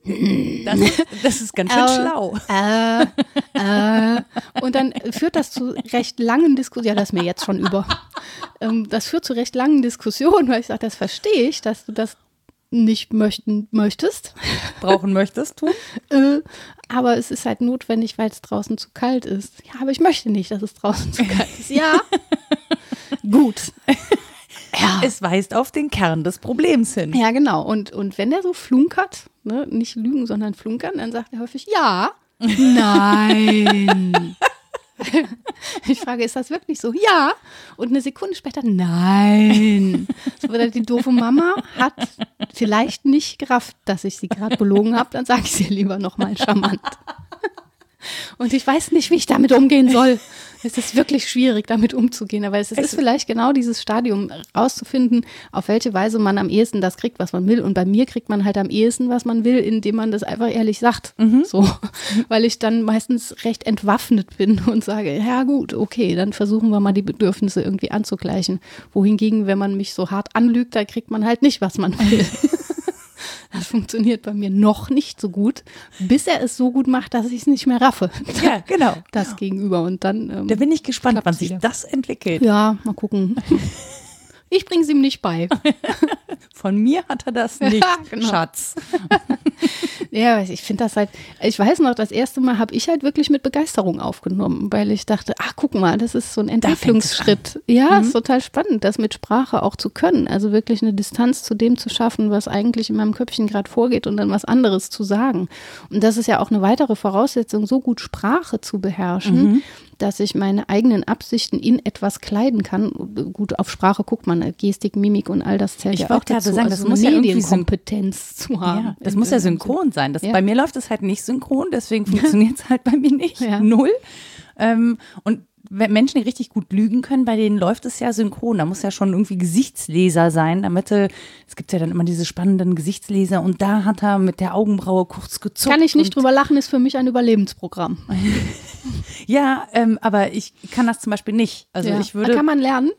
Speaker 1: Das, das, ist ganz schön äh, schlau.
Speaker 2: Äh, äh, und dann führt das zu recht langen Diskussionen. Ja, das ist mir jetzt schon über. Ähm, das führt zu recht langen Diskussionen, weil ich sage, das verstehe ich, dass du das nicht möchten möchtest.
Speaker 1: Brauchen möchtest, tun.
Speaker 2: Äh, aber es ist halt notwendig, weil es draußen zu kalt ist. Ja, aber ich möchte nicht, dass es draußen zu kalt ist. Ja. Gut.
Speaker 1: Ja. Es weist auf den Kern des Problems hin.
Speaker 2: Ja, genau. Und, und wenn der so flunkert, ne, nicht lügen, sondern flunkern, dann sagt er häufig ja. Nein. Ich frage, ist das wirklich so? Ja. Und eine Sekunde später, nein. So, die doofe Mama hat vielleicht nicht gerafft, dass ich sie gerade belogen habe. Dann sage ich sie lieber nochmal charmant. Und ich weiß nicht, wie ich damit umgehen soll. Es ist wirklich schwierig, damit umzugehen. Aber es ist, es ist vielleicht genau dieses Stadium, rauszufinden, auf welche Weise man am ehesten das kriegt, was man will. Und bei mir kriegt man halt am ehesten, was man will, indem man das einfach ehrlich sagt. Mhm. So. Weil ich dann meistens recht entwaffnet bin und sage, ja gut, okay, dann versuchen wir mal die Bedürfnisse irgendwie anzugleichen. Wohingegen, wenn man mich so hart anlügt, da kriegt man halt nicht, was man will. Das funktioniert bei mir noch nicht so gut, bis er es so gut macht, dass ich es nicht mehr raffe.
Speaker 1: Ja, genau.
Speaker 2: Das
Speaker 1: genau.
Speaker 2: gegenüber. Und dann.
Speaker 1: Ähm, da bin ich gespannt, wann sich das entwickelt.
Speaker 2: Ja, mal gucken. Ich bringe es ihm nicht bei.
Speaker 1: Von mir hat er das nicht, ja, genau. Schatz.
Speaker 2: ja, ich finde das halt, ich weiß noch, das erste Mal habe ich halt wirklich mit Begeisterung aufgenommen, weil ich dachte, ach, guck mal, das ist so ein Entwicklungsschritt. Ja, mhm. ist total spannend, das mit Sprache auch zu können. Also wirklich eine Distanz zu dem zu schaffen, was eigentlich in meinem Köpfchen gerade vorgeht und dann was anderes zu sagen. Und das ist ja auch eine weitere Voraussetzung, so gut Sprache zu beherrschen, mhm dass ich meine eigenen Absichten in etwas kleiden kann. Gut, auf Sprache guckt man, Gestik, Mimik und all das zählt
Speaker 1: ich
Speaker 2: ja
Speaker 1: auch dazu.
Speaker 2: Sagen,
Speaker 1: also das muss ja
Speaker 2: Medienkompetenz zu haben.
Speaker 1: Ja, das muss ja synchron sein. Das, ja. Bei mir läuft es halt nicht synchron, deswegen funktioniert es halt bei mir nicht. Ja. Null. Ähm, und Menschen, die richtig gut lügen können, bei denen läuft es ja synchron. Da muss ja schon irgendwie Gesichtsleser sein, damit er, es gibt ja dann immer diese spannenden Gesichtsleser und da hat er mit der Augenbraue kurz gezuckt.
Speaker 2: Kann ich nicht drüber lachen, ist für mich ein Überlebensprogramm.
Speaker 1: ja, ähm, aber ich kann das zum Beispiel nicht. Also ja. ich würde.
Speaker 2: Kann man lernen?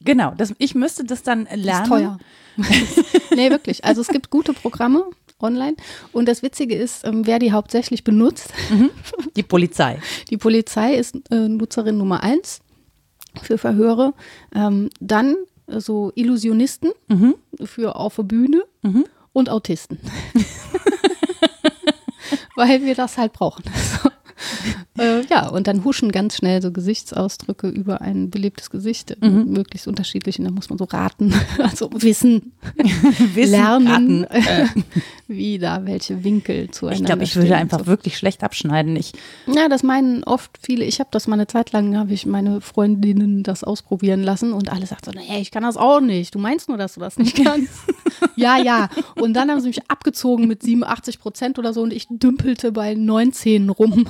Speaker 1: Genau, das, ich müsste das dann lernen.
Speaker 2: ist teuer. nee, wirklich. Also es gibt gute Programme online. Und das Witzige ist, ähm, wer die hauptsächlich benutzt.
Speaker 1: Mhm. Die Polizei.
Speaker 2: Die Polizei ist äh, Nutzerin Nummer eins für Verhöre. Ähm, dann äh, so Illusionisten mhm. für auf der Bühne mhm. und Autisten. Weil wir das halt brauchen. äh, ja, und dann huschen ganz schnell so Gesichtsausdrücke über ein belebtes Gesicht, mhm. möglichst unterschiedlich. Und da muss man so raten, also wissen, wissen lernen, äh. wie da welche Winkel zueinander
Speaker 1: Ich glaube, ich würde einfach so. wirklich schlecht abschneiden. Ich
Speaker 2: ja, das meinen oft viele. Ich habe das mal eine Zeit lang, habe ich meine Freundinnen das ausprobieren lassen und alle sagten so, nee, ich kann das auch nicht. Du meinst nur, dass du das nicht kannst. ja, ja. Und dann haben sie mich abgezogen mit 87 Prozent oder so und ich dümpelte bei 19 rum.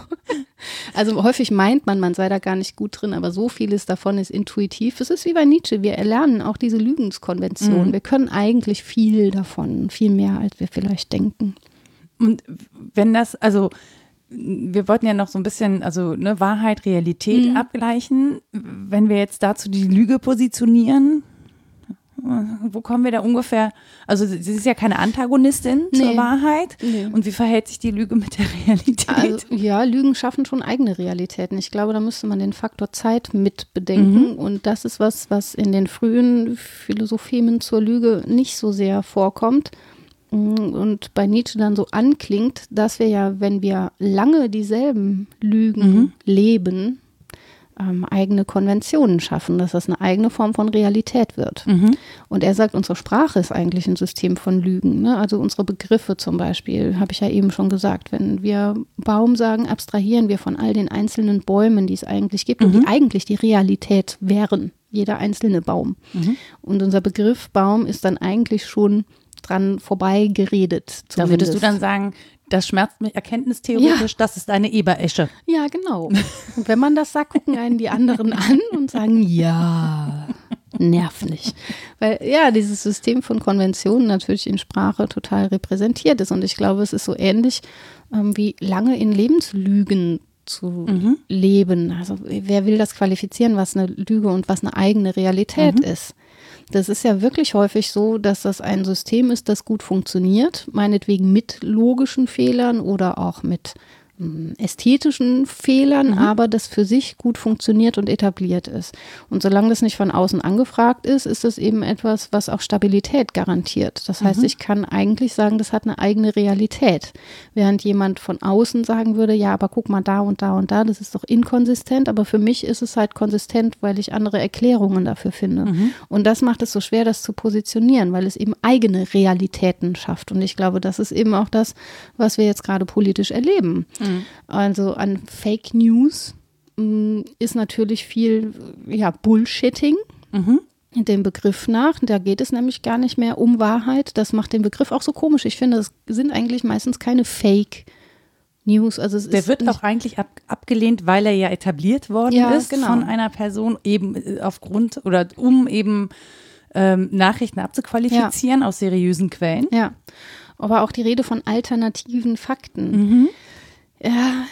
Speaker 2: Also häufig meint man, man sei da gar nicht gut drin, aber so vieles davon ist intuitiv. Es ist wie bei Nietzsche, wir erlernen auch diese Lügenskonvention. Mhm. Wir können eigentlich viel davon, viel mehr, als wir vielleicht denken.
Speaker 1: Und wenn das, also wir wollten ja noch so ein bisschen, also ne, Wahrheit, Realität mhm. abgleichen. Wenn wir jetzt dazu die Lüge positionieren, wo kommen wir da ungefähr? Also sie ist ja keine Antagonistin nee. zur Wahrheit. Nee. Und wie verhält sich die Lüge mit der Realität?
Speaker 2: Also, ja, Lügen schaffen schon eigene Realitäten. Ich glaube, da müsste man den Faktor Zeit mit bedenken. Mhm. Und das ist was, was in den frühen Philosophien zur Lüge nicht so sehr vorkommt. Und bei Nietzsche dann so anklingt, dass wir ja, wenn wir lange dieselben Lügen mhm. leben, ähm, eigene Konventionen schaffen, dass das eine eigene Form von Realität wird. Mhm. Und er sagt, unsere Sprache ist eigentlich ein System von Lügen. Ne? Also unsere Begriffe zum Beispiel, habe ich ja eben schon gesagt, wenn wir Baum sagen, abstrahieren wir von all den einzelnen Bäumen, die es eigentlich gibt mhm. und die mhm. eigentlich die Realität wären. Jeder einzelne Baum. Mhm. Und unser Begriff Baum ist dann eigentlich schon dran vorbei geredet. Zumindest.
Speaker 1: Da würdest du dann sagen, das schmerzt mich erkenntnistheoretisch, ja. das ist eine Eberesche.
Speaker 2: Ja, genau. Und wenn man das sagt, gucken einen die anderen an und sagen, ja, nervlich. Weil ja, dieses System von Konventionen natürlich in Sprache total repräsentiert ist. Und ich glaube, es ist so ähnlich ähm, wie lange in Lebenslügen zu mhm. leben. Also wer will das qualifizieren, was eine Lüge und was eine eigene Realität mhm. ist? Das ist ja wirklich häufig so, dass das ein System ist, das gut funktioniert, meinetwegen mit logischen Fehlern oder auch mit ästhetischen Fehlern, mhm. aber das für sich gut funktioniert und etabliert ist. Und solange das nicht von außen angefragt ist, ist das eben etwas, was auch Stabilität garantiert. Das heißt, mhm. ich kann eigentlich sagen, das hat eine eigene Realität. Während jemand von außen sagen würde, ja, aber guck mal da und da und da, das ist doch inkonsistent, aber für mich ist es halt konsistent, weil ich andere Erklärungen dafür finde. Mhm. Und das macht es so schwer, das zu positionieren, weil es eben eigene Realitäten schafft. Und ich glaube, das ist eben auch das, was wir jetzt gerade politisch erleben. Mhm. Mhm. Also an Fake News mh, mm, ist natürlich viel ja, Bullshitting. Mhm. Dem Begriff nach. Da geht es nämlich gar nicht mehr um Wahrheit. Das macht den Begriff auch so komisch. Ich finde, es sind eigentlich meistens keine Fake News. Also
Speaker 1: Der wird auch eigentlich ab, abgelehnt, weil er ja etabliert worden ja, ist genau. von einer Person, eben äh, aufgrund oder um eben ähm, Nachrichten abzuqualifizieren ja. aus seriösen Quellen.
Speaker 2: Ja, aber auch die Rede von alternativen Fakten. Mhm. Ja,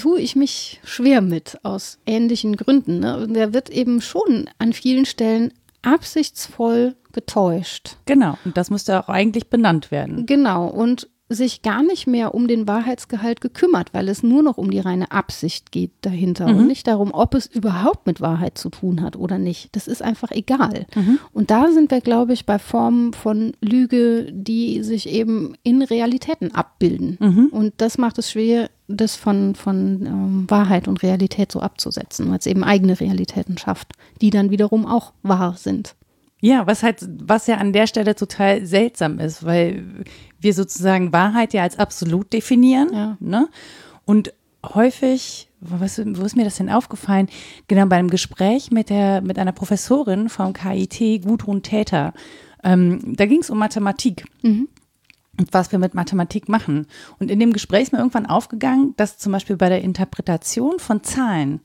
Speaker 2: tue ich mich schwer mit, aus ähnlichen Gründen. Ne? Der wird eben schon an vielen Stellen absichtsvoll getäuscht.
Speaker 1: Genau, und das müsste auch eigentlich benannt werden.
Speaker 2: Genau, und sich gar nicht mehr um den Wahrheitsgehalt gekümmert, weil es nur noch um die reine Absicht geht dahinter mhm. und nicht darum, ob es überhaupt mit Wahrheit zu tun hat oder nicht. Das ist einfach egal. Mhm. Und da sind wir, glaube ich, bei Formen von Lüge, die sich eben in Realitäten abbilden. Mhm. Und das macht es schwer, das von, von ähm, Wahrheit und Realität so abzusetzen, weil es eben eigene Realitäten schafft, die dann wiederum auch wahr sind.
Speaker 1: Ja, was halt, was ja an der Stelle total seltsam ist, weil wir sozusagen Wahrheit ja als absolut definieren. Ja. Ne? Und häufig, was, wo ist mir das denn aufgefallen? Genau bei einem Gespräch mit der, mit einer Professorin vom KIT, Gudrun Täter. Ähm, da ging es um Mathematik. Mhm und was wir mit Mathematik machen. Und in dem Gespräch ist mir irgendwann aufgegangen, dass zum Beispiel bei der Interpretation von Zahlen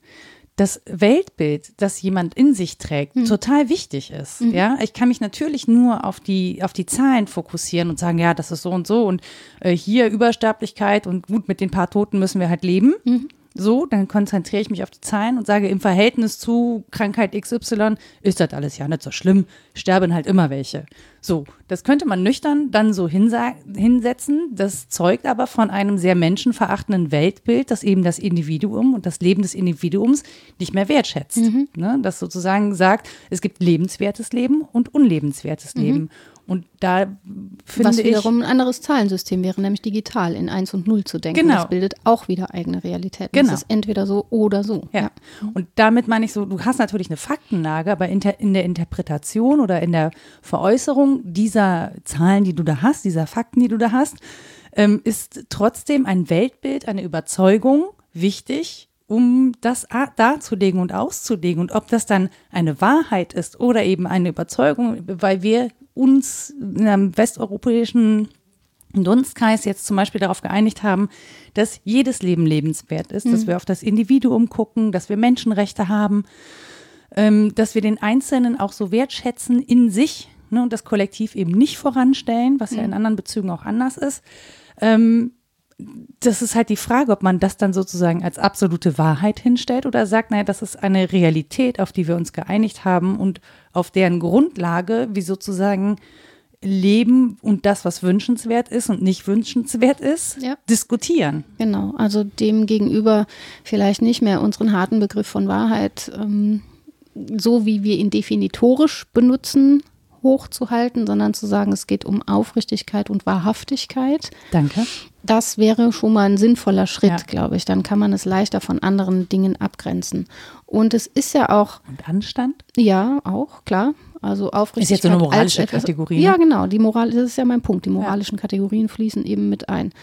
Speaker 1: das Weltbild, das jemand in sich trägt, mhm. total wichtig ist. Mhm. Ja, ich kann mich natürlich nur auf die, auf die Zahlen fokussieren und sagen, ja, das ist so und so und äh, hier Übersterblichkeit und gut, mit den paar Toten müssen wir halt leben. Mhm so, dann konzentriere ich mich auf die Zahlen und sage, im Verhältnis zu Krankheit XY ist das alles ja nicht so schlimm, sterben halt immer welche. So, das könnte man nüchtern dann so hinsetzen. Das zeugt aber von einem sehr menschenverachtenden Weltbild, das eben das Individuum und das Leben des Individuums nicht mehr wertschätzt. Mhm. Ne? Das sozusagen sagt, es gibt lebenswertes Leben und unlebenswertes mhm. Leben. Und da finde
Speaker 2: Was wiederum ein anderes Zahlensystem wäre, nämlich digital in 1 und 0 zu denken. Genau. Das bildet auch wieder eigene Realität. Genau. Das ist entweder so oder so.
Speaker 1: Ja. ja. Und damit meine ich so, du hast natürlich eine Faktenlage, aber in, in der Interpretation oder in der Veräußerung dieser Zahlen, die du da hast, dieser Fakten, die du da hast, ähm, ist trotzdem ein Weltbild, eine Überzeugung wichtig, um das darzulegen und auszulegen. Und ob das dann eine Wahrheit ist oder eben eine Überzeugung, weil wir uns in einem westeuropäischen Dunstkreis jetzt zum Beispiel darauf geeinigt haben, dass jedes Leben lebenswert ist, mhm. dass wir auf das Individuum gucken, dass wir Menschenrechte haben, ähm, dass wir den Einzelnen auch so wertschätzen in sich ne, und das Kollektiv eben nicht voranstellen, was mhm. ja in anderen Bezügen auch anders ist. Ähm, das ist halt die Frage, ob man das dann sozusagen als absolute Wahrheit hinstellt oder sagt, naja, das ist eine Realität, auf die wir uns geeinigt haben und auf deren Grundlage wir sozusagen Leben und das, was wünschenswert ist und nicht wünschenswert ist, ja. diskutieren.
Speaker 2: Genau, also dem gegenüber vielleicht nicht mehr unseren harten Begriff von Wahrheit, ähm, so wie wir ihn definitorisch benutzen, hochzuhalten, sondern zu sagen, es geht um Aufrichtigkeit und Wahrhaftigkeit.
Speaker 1: Danke.
Speaker 2: Das wäre schon mal ein sinnvoller Schritt, ja. glaube ich. Dann kann man es leichter von anderen Dingen abgrenzen. Und es ist ja auch.
Speaker 1: Und Anstand?
Speaker 2: Ja, auch, klar. Also Aufrichtigkeit.
Speaker 1: Ist jetzt so eine moralische etwas, Kategorie. Ne?
Speaker 2: Ja, genau. Die Moral, das ist ja mein Punkt. Die moralischen ja. Kategorien fließen eben mit ein.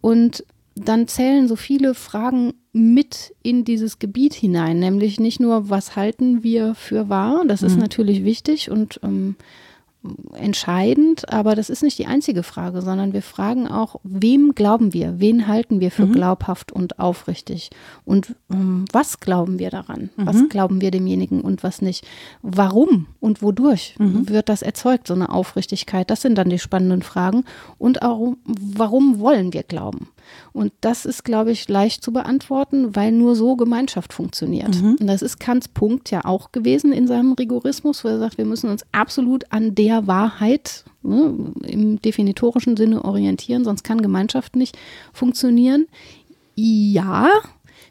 Speaker 2: Und dann zählen so viele Fragen mit in dieses Gebiet hinein, nämlich nicht nur, was halten wir für wahr, das ist mhm. natürlich wichtig und ähm, entscheidend, aber das ist nicht die einzige Frage, sondern wir fragen auch, wem glauben wir, wen halten wir für mhm. glaubhaft und aufrichtig und ähm, was glauben wir daran, mhm. was glauben wir demjenigen und was nicht, warum und wodurch mhm. wird das erzeugt, so eine Aufrichtigkeit, das sind dann die spannenden Fragen und auch, warum wollen wir glauben? Und das ist, glaube ich, leicht zu beantworten, weil nur so Gemeinschaft funktioniert. Mhm. Und das ist Kants Punkt ja auch gewesen in seinem Rigorismus, wo er sagt, wir müssen uns absolut an der Wahrheit ne, im definitorischen Sinne orientieren, sonst kann Gemeinschaft nicht funktionieren. Ja,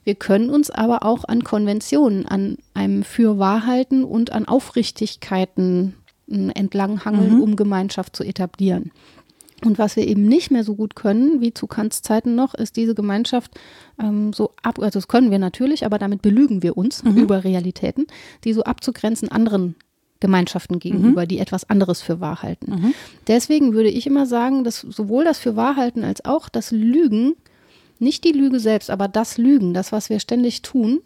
Speaker 2: wir können uns aber auch an Konventionen, an einem Fürwahrhalten und an Aufrichtigkeiten hm, entlanghangeln, mhm. um Gemeinschaft zu etablieren. Und was wir eben nicht mehr so gut können, wie zu Kants Zeiten noch, ist diese Gemeinschaft ähm, so ab, also das können wir natürlich, aber damit belügen wir uns mhm. über Realitäten, die so abzugrenzen anderen Gemeinschaften gegenüber, mhm. die etwas anderes für wahr halten. Mhm. Deswegen würde ich immer sagen, dass sowohl das für wahr halten als auch das Lügen, nicht die Lüge selbst, aber das Lügen, das, was wir ständig tun,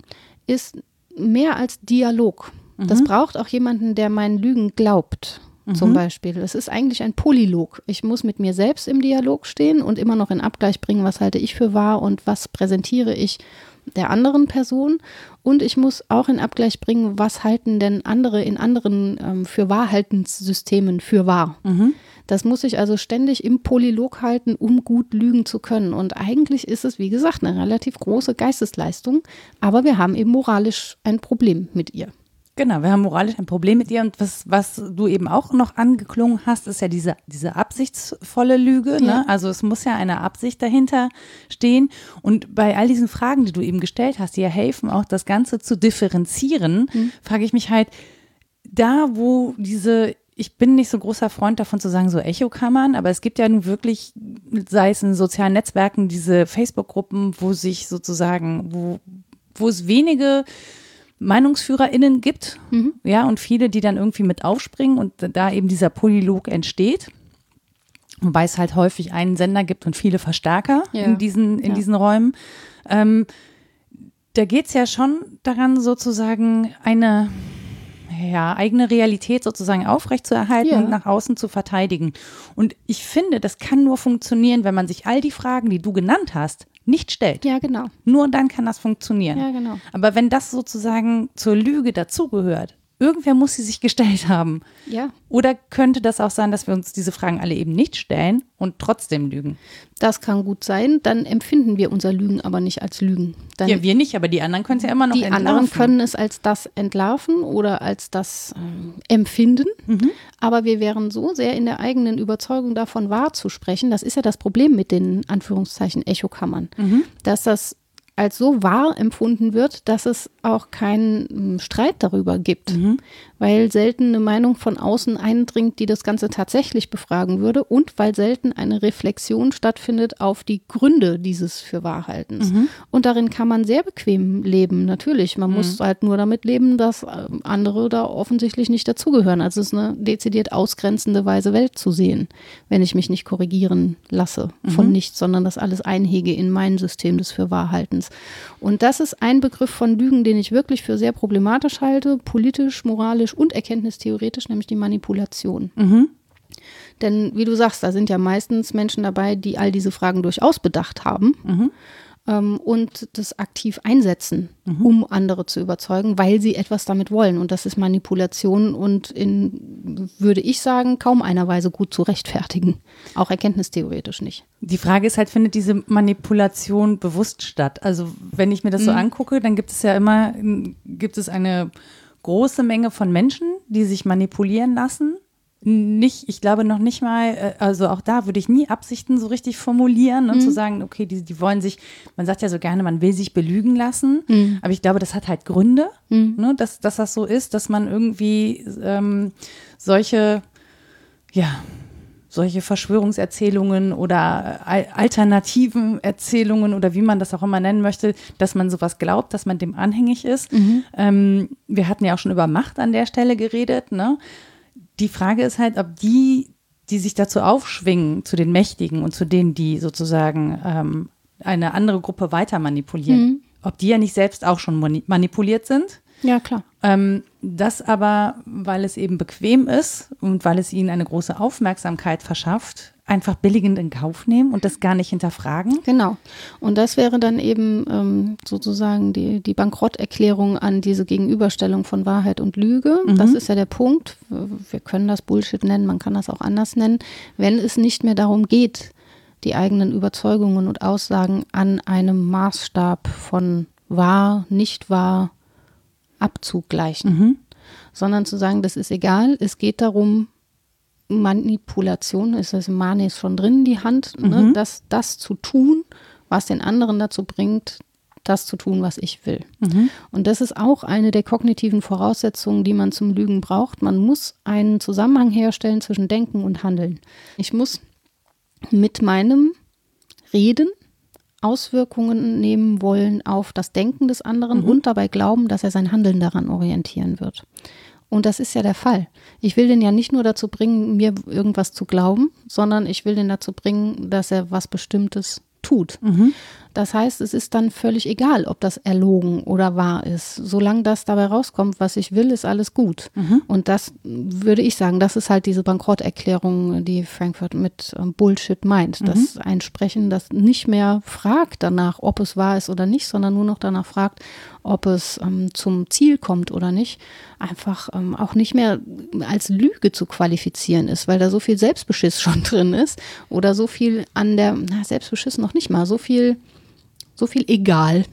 Speaker 2: ist mehr als Dialog. Das mhm. braucht auch jemanden, der meinen Lügen glaubt zum mhm. Beispiel. Es ist eigentlich ein Polylog. Ich muss mit mir selbst im Dialog stehen und immer noch in Abgleich bringen, was halte ich für wahr und was präsentiere ich der anderen Person. Und ich muss auch in Abgleich bringen, was halten denn andere in anderen ähm, für Wahrhaltenssystemen für wahr. Mhm. Das muss ich also ständig im Polylog halten, um gut lügen zu können. Und eigentlich ist es, wie gesagt, eine relativ große Geistesleistung. Aber wir haben eben moralisch ein Problem mit ihr.
Speaker 1: Genau, wir haben moralisch ein Problem mit ihr und was, was du eben auch noch angeklungen hast, ist ja diese, diese absichtsvolle Lüge. Ne? Ja. Ne? Also es muss ja eine Absicht dahinter stehen. Und bei all diesen Fragen, die du eben gestellt hast, die ja helfen, auch das Ganze zu differenzieren, mhm. frage ich mich halt, da wo diese ich bin nicht so großer Freund davon zu sagen, so Echokammern, aber es gibt ja nun wirklich, sei es in sozialen Netzwerken, diese Facebook-Gruppen, wo sich sozusagen, wo, wo es wenige MeinungsführerInnen gibt, mhm. ja, und viele, die dann irgendwie mit aufspringen und da eben dieser Polylog entsteht. Wobei es halt häufig einen Sender gibt und viele Verstärker ja. in diesen, in ja. diesen Räumen. Ähm, da geht es ja schon daran, sozusagen eine ja, eigene Realität sozusagen aufrechtzuerhalten ja. und nach außen zu verteidigen. Und ich finde, das kann nur funktionieren, wenn man sich all die Fragen, die du genannt hast, nicht stellt.
Speaker 2: Ja, genau.
Speaker 1: Nur dann kann das funktionieren.
Speaker 2: Ja, genau.
Speaker 1: Aber wenn das sozusagen zur Lüge dazugehört, Irgendwer muss sie sich gestellt haben.
Speaker 2: Ja.
Speaker 1: Oder könnte das auch sein, dass wir uns diese Fragen alle eben nicht stellen und trotzdem lügen?
Speaker 2: Das kann gut sein. Dann empfinden wir unser Lügen aber nicht als Lügen. Dann
Speaker 1: ja, wir nicht, aber die anderen können es ja immer noch
Speaker 2: die entlarven. Die anderen können es als das entlarven oder als das äh, empfinden. Mhm. Aber wir wären so sehr in der eigenen Überzeugung davon wahrzusprechen. Das ist ja das Problem mit den Anführungszeichen Echokammern, mhm. dass das als so wahr empfunden wird, dass es auch keinen hm, Streit darüber gibt, mhm. Weil selten eine Meinung von außen eindringt, die das Ganze tatsächlich befragen würde und weil selten eine Reflexion stattfindet auf die Gründe dieses Fürwahrhaltens. Mhm. Und darin kann man sehr bequem leben, natürlich. Man mhm. muss halt nur damit leben, dass äh, andere da offensichtlich nicht dazugehören. Also es ist eine dezidiert ausgrenzende Weise Welt zu sehen, wenn ich mich nicht korrigieren lasse von mhm. nichts, sondern das alles einhege in mein System des Fürwahrhaltens. Und das ist ein Begriff von Lügen, den ich wirklich für sehr problematisch halte, politisch, moralisch und erkenntnistheoretisch, nämlich die Manipulation. Mhm. Denn wie du sagst, da sind ja meistens Menschen dabei, die all diese Fragen durchaus bedacht haben. Mhm ähm, und das aktiv einsetzen, mhm. um andere zu überzeugen, weil sie etwas damit wollen. Und das ist Manipulation und in, würde ich sagen, kaum einer Weise gut zu rechtfertigen. Auch erkenntnistheoretisch nicht.
Speaker 1: Die Frage ist halt, findet diese Manipulation bewusst statt? Also wenn ich mir das so mhm. angucke, dann gibt es ja immer, gibt es eine große Menge von Menschen, die sich manipulieren lassen nicht, ich glaube noch nicht mal, äh, also auch da würde ich nie Absichten so richtig formulieren und mhm. zu sagen, okay, die, die wollen sich, man sagt ja so gerne, man will sich belügen lassen, mhm. aber ich glaube, das hat halt Gründe, mhm. ne, dass, dass das so ist, dass man irgendwie ähm, solche ja, solche Verschwörungserzählungen oder alternativen Erzählungen oder wie man das auch immer nennen möchte, dass man sowas glaubt, dass man dem anhängig ist. Mhm. Ähm, wir hatten ja auch schon über Macht an der Stelle geredet. Ne? Die Frage ist halt, ob die, die sich dazu aufschwingen, zu den Mächtigen und zu denen, die sozusagen ähm, eine andere Gruppe weiter manipulieren, mhm. ob die ja nicht selbst auch schon manipuliert sind.
Speaker 2: Ja, klar.
Speaker 1: Ähm, das aber, weil es eben bequem ist und weil es ihnen eine große Aufmerksamkeit verschafft, einfach billigend in Kauf nehmen und das gar nicht hinterfragen.
Speaker 2: Genau. Und das wäre dann eben ähm, sozusagen die, die Bankrotterklärung an diese Gegenüberstellung von Wahrheit und Lüge. Mhm. Das ist ja der Punkt. Wir können das Bullshit nennen, man kann das auch anders nennen. Wenn es nicht mehr darum geht, die eigenen Überzeugungen und Aussagen an einem Maßstab von wahr, nicht wahr, abzugleichen, mhm. sondern zu sagen, das ist egal, es geht darum, Manipulation, ist das Manis schon drin, die Hand, ne, mhm. ne, das, das zu tun, was den anderen dazu bringt, das zu tun, was ich will. Mhm. Und das ist auch eine der kognitiven Voraussetzungen, die man zum Lügen braucht. Man muss einen Zusammenhang herstellen zwischen Denken und Handeln. Ich muss mit meinem Reden Auswirkungen nehmen wollen auf das Denken des anderen mhm. und dabei glauben, dass er sein Handeln daran orientieren wird. Und das ist ja der Fall. Ich will den ja nicht nur dazu bringen, mir irgendwas zu glauben, sondern ich will den dazu bringen, dass er was Bestimmtes tut. Mhm. Das heißt, es ist dann völlig egal, ob das erlogen oder wahr ist. Solange das dabei rauskommt, was ich will, ist alles gut. Mhm. Und das würde ich sagen, das ist halt diese Bankrotterklärung, die Frankfurt mit ähm, Bullshit meint. Mhm. Das ein Sprechen, das nicht mehr fragt danach, ob es wahr ist oder nicht, sondern nur noch danach fragt, ob es ähm, zum Ziel kommt oder nicht, einfach ähm, auch nicht mehr als Lüge zu qualifizieren ist, weil da so viel Selbstbeschiss schon drin ist oder so viel an der, na, Selbstbeschiss noch nicht mal, so viel so viel egal.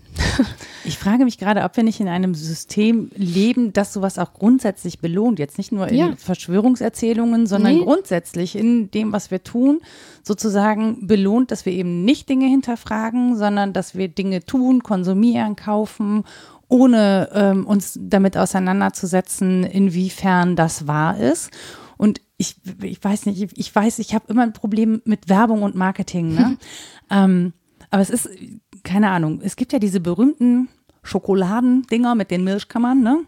Speaker 1: Ich frage mich gerade, ob wir nicht in einem System leben, das sowas auch grundsätzlich belohnt. Jetzt nicht nur in ja. Verschwörungserzählungen, sondern nee. grundsätzlich in dem, was wir tun, sozusagen belohnt, dass wir eben nicht Dinge hinterfragen, sondern dass wir Dinge tun, konsumieren, kaufen, ohne ähm, uns damit auseinanderzusetzen, inwiefern das wahr ist. Und ich, ich weiß nicht, ich weiß, ich habe immer ein Problem mit Werbung und Marketing. Ne? ähm, aber es ist, keine Ahnung, es gibt ja diese berühmten Schokoladendinger mit den Milchkammern, ne?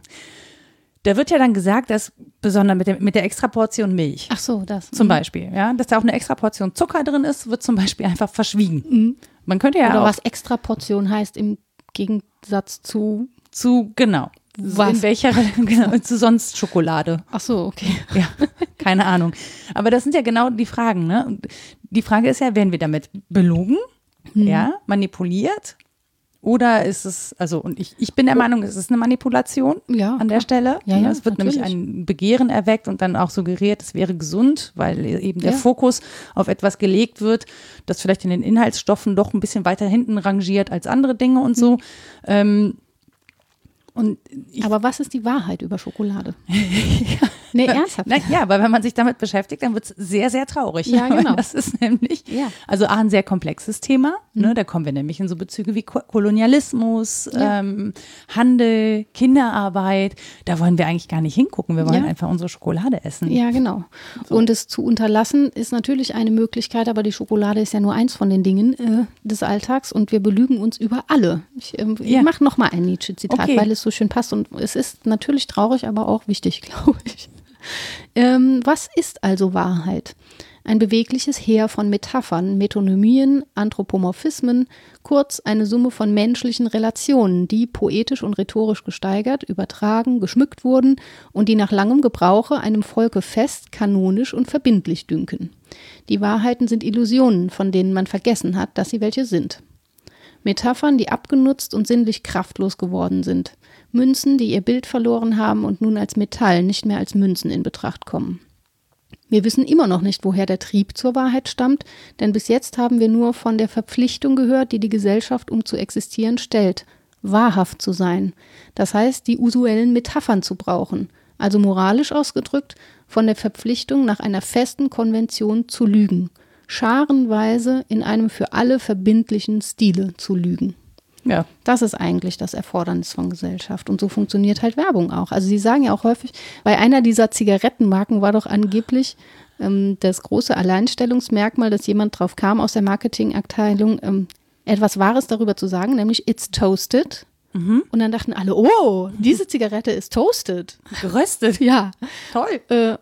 Speaker 1: Da wird ja dann gesagt, dass besonders mit der, mit der Extraportion Milch.
Speaker 2: Ach so, das.
Speaker 1: Zum mhm. Beispiel, ja. Dass da auch eine Extraportion Zucker drin ist, wird zum Beispiel einfach verschwiegen. Mhm. Man könnte ja
Speaker 2: Oder
Speaker 1: auch,
Speaker 2: was Extraportion heißt im Gegensatz zu.
Speaker 1: Zu, genau. Was? In welcher, genau, zu sonst Schokolade.
Speaker 2: Ach so, okay.
Speaker 1: Ja, keine Ahnung. Aber das sind ja genau die Fragen, ne? Und die Frage ist ja, werden wir damit belogen? Mhm. ja, manipuliert? Oder ist es, also, und ich, ich bin der oh. Meinung, es ist eine Manipulation ja, an der Stelle. Ja, ja, es wird natürlich. nämlich ein Begehren erweckt und dann auch suggeriert, es wäre gesund, weil eben der ja. Fokus auf etwas gelegt wird, das vielleicht in den Inhaltsstoffen doch ein bisschen weiter hinten rangiert als andere Dinge und so. Mhm. Ähm,
Speaker 2: und ich, Aber was ist die Wahrheit über Schokolade? ja.
Speaker 1: Nee, ernsthaft. Na, ja, aber wenn man sich damit beschäftigt, dann wird es sehr, sehr traurig.
Speaker 2: Ja, genau.
Speaker 1: Das ist nämlich, ja. also ein sehr komplexes Thema. Ne? Mhm. Da kommen wir nämlich in so Bezüge wie Kolonialismus, ja. ähm, Handel, Kinderarbeit. Da wollen wir eigentlich gar nicht hingucken. Wir wollen ja. einfach unsere Schokolade essen.
Speaker 2: Ja, genau. So. Und es zu unterlassen ist natürlich eine Möglichkeit, aber die Schokolade ist ja nur eins von den Dingen äh, des Alltags und wir belügen uns über alle. Ich, äh, ich mache nochmal ein Nietzsche-Zitat, okay. weil es so schön passt und es ist natürlich traurig, aber auch wichtig, glaube ich. Ähm, was ist also Wahrheit? Ein bewegliches Heer von Metaphern, Metonymien, Anthropomorphismen, kurz eine Summe von menschlichen Relationen, die poetisch und rhetorisch gesteigert, übertragen, geschmückt wurden und die nach langem Gebrauche einem Volke fest, kanonisch und verbindlich dünken. Die Wahrheiten sind Illusionen, von denen man vergessen hat, dass sie welche sind. Metaphern, die abgenutzt und sinnlich kraftlos geworden sind. Münzen, die ihr Bild verloren haben und nun als Metall, nicht mehr als Münzen in Betracht kommen. Wir wissen immer noch nicht, woher der Trieb zur Wahrheit stammt, denn bis jetzt haben wir nur von der Verpflichtung gehört, die die Gesellschaft, um zu existieren, stellt, wahrhaft zu sein, das heißt, die usuellen Metaphern zu brauchen, also moralisch ausgedrückt, von der Verpflichtung nach einer festen Konvention zu lügen, scharenweise in einem für alle verbindlichen Stile zu lügen. Ja. Das ist eigentlich das Erfordernis von Gesellschaft. Und so funktioniert halt Werbung auch. Also sie sagen ja auch häufig, bei einer dieser Zigarettenmarken war doch angeblich ähm, das große Alleinstellungsmerkmal, dass jemand drauf kam aus der Marketingabteilung, ähm, etwas Wahres darüber zu sagen, nämlich It's Toasted. Mhm. Und dann dachten alle, oh, diese Zigarette ist toasted.
Speaker 1: Geröstet.
Speaker 2: Ja. Toll. Äh,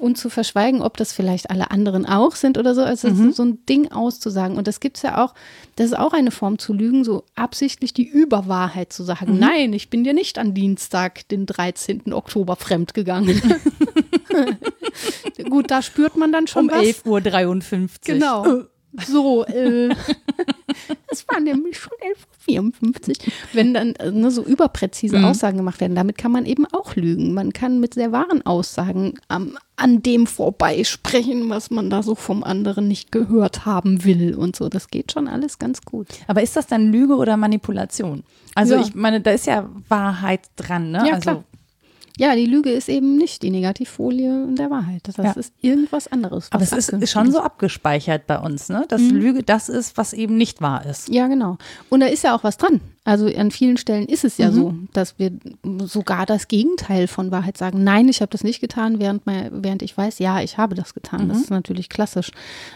Speaker 2: und zu verschweigen, ob das vielleicht alle anderen auch sind oder so. Also mhm. so ein Ding auszusagen. Und das gibt es ja auch, das ist auch eine Form zu lügen, so absichtlich die Überwahrheit zu sagen. Mhm. Nein, ich bin dir nicht an Dienstag, den 13. Oktober fremdgegangen. Gut, da spürt man dann schon
Speaker 1: um 11.53 Uhr.
Speaker 2: Genau. So, äh, das war nämlich schon 11.54 Uhr. Wenn dann äh, ne, so überpräzise mhm. Aussagen gemacht werden, damit kann man eben auch lügen. Man kann mit sehr wahren Aussagen am, an dem vorbeisprechen, was man da so vom anderen nicht gehört haben will und so. Das geht schon alles ganz gut.
Speaker 1: Aber ist das dann Lüge oder Manipulation? Also ja. ich meine, da ist ja Wahrheit dran, ne?
Speaker 2: Ja,
Speaker 1: also
Speaker 2: klar. Ja, die Lüge ist eben nicht die Negativfolie der Wahrheit. Das ja. ist irgendwas anderes.
Speaker 1: Aber es ist, ist, schon so abgespeichert bei uns, ne? dass mhm. Lüge das ist, was eben nicht wahr ist.
Speaker 2: Ja, genau. Und da ist ja auch was dran. Also an vielen Stellen ist es ja mhm. so, dass wir sogar das Gegenteil von Wahrheit sagen. Nein, ich habe das nicht getan, während, während ich weiß, ja, ich habe das getan. Mhm. Das ist natürlich klassisch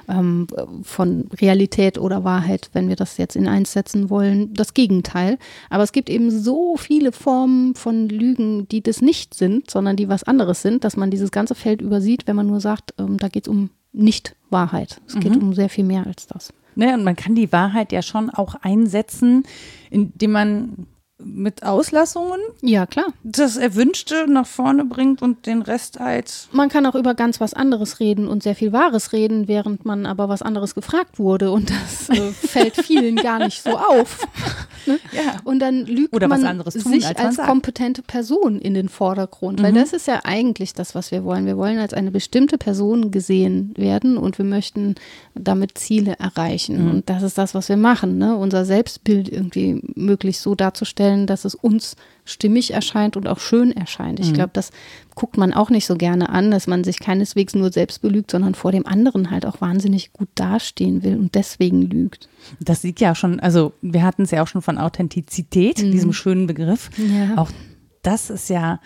Speaker 2: ähm, von Realität oder Wahrheit, wenn wir das jetzt in eins setzen wollen, das Gegenteil. Aber es gibt eben so viele Formen von Lügen, die das nicht sind, sondern die was anderes sind, dass man dieses ganze Feld übersieht, wenn man nur sagt, ähm, da geht es um Nicht-Wahrheit. Es geht mhm. um sehr viel mehr als das.
Speaker 1: Ne, und man kann die Wahrheit ja schon auch einsetzen, indem man mit Auslassungen.
Speaker 2: Ja, klar.
Speaker 1: Das Erwünschte nach vorne bringt und den Rest halt.
Speaker 2: Man kann auch über ganz was anderes reden und sehr viel Wahres reden, während man aber was anderes gefragt wurde und das äh, fällt vielen gar nicht so auf. ne? ja. Und dann lügt
Speaker 1: Oder
Speaker 2: man
Speaker 1: tun,
Speaker 2: sich als,
Speaker 1: als
Speaker 2: kompetente Person in den Vordergrund, mhm. weil das ist ja eigentlich das, was wir wollen. Wir wollen als eine bestimmte Person gesehen werden und wir möchten damit Ziele erreichen. Mhm. Und das ist das, was wir machen, ne? unser Selbstbild irgendwie möglichst so darzustellen, sicherstellen, dass es uns stimmig erscheint und auch schön erscheint. Ich mhm. glaube, das guckt man auch nicht so gerne an, dass man sich keineswegs nur selbst belügt, sondern vor dem anderen halt auch wahnsinnig gut dastehen will und deswegen lügt.
Speaker 1: Das liegt ja schon, also wir hatten es ja auch schon von Authentizität, mhm. diesem schönen Begriff. Ja. Auch das ist ja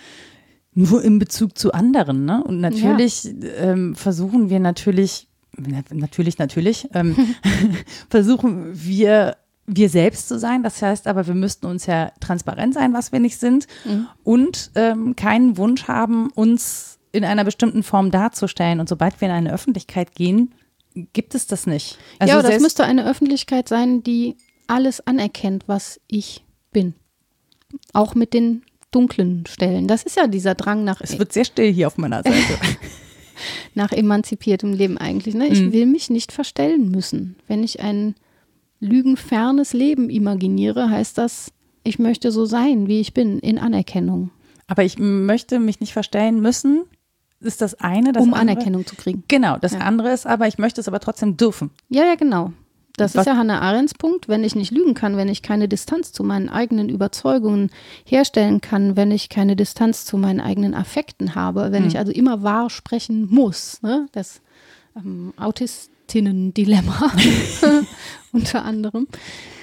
Speaker 1: nur in Bezug zu anderen. Ne? Und natürlich ja. ähm, versuchen wir natürlich, natürlich, natürlich, ähm, versuchen wir wir selbst zu sein. Das heißt aber, wir müssten uns ja transparent sein, was wir nicht sind mhm. und ähm, keinen Wunsch haben, uns in einer bestimmten Form darzustellen. Und sobald wir in eine Öffentlichkeit gehen, gibt es das nicht.
Speaker 2: Also ja, das müsste eine Öffentlichkeit sein, die alles anerkennt, was ich bin. Auch mit den dunklen Stellen. Das ist ja dieser Drang nach.
Speaker 1: Es wird sehr still hier auf meiner Seite.
Speaker 2: nach emanzipiertem Leben eigentlich. Ne? Ich mhm. will mich nicht verstellen müssen. Wenn ich einen lügenfernes Leben imaginiere, heißt das, ich möchte so sein, wie ich bin, in Anerkennung.
Speaker 1: Aber ich möchte mich nicht verstellen müssen, ist das eine. Das
Speaker 2: um
Speaker 1: andere,
Speaker 2: Anerkennung zu kriegen.
Speaker 1: Genau, das ja. andere ist aber, ich möchte es aber trotzdem dürfen.
Speaker 2: Ja, ja, genau. Das Was? ist ja Hannah Arendts Punkt. Wenn ich nicht lügen kann, wenn ich keine Distanz zu meinen eigenen Überzeugungen herstellen kann, wenn ich keine Distanz zu meinen eigenen Affekten habe, wenn hm. ich also immer wahr sprechen muss, ne? das ähm, Autist Feministinnen-Dilemma unter anderem,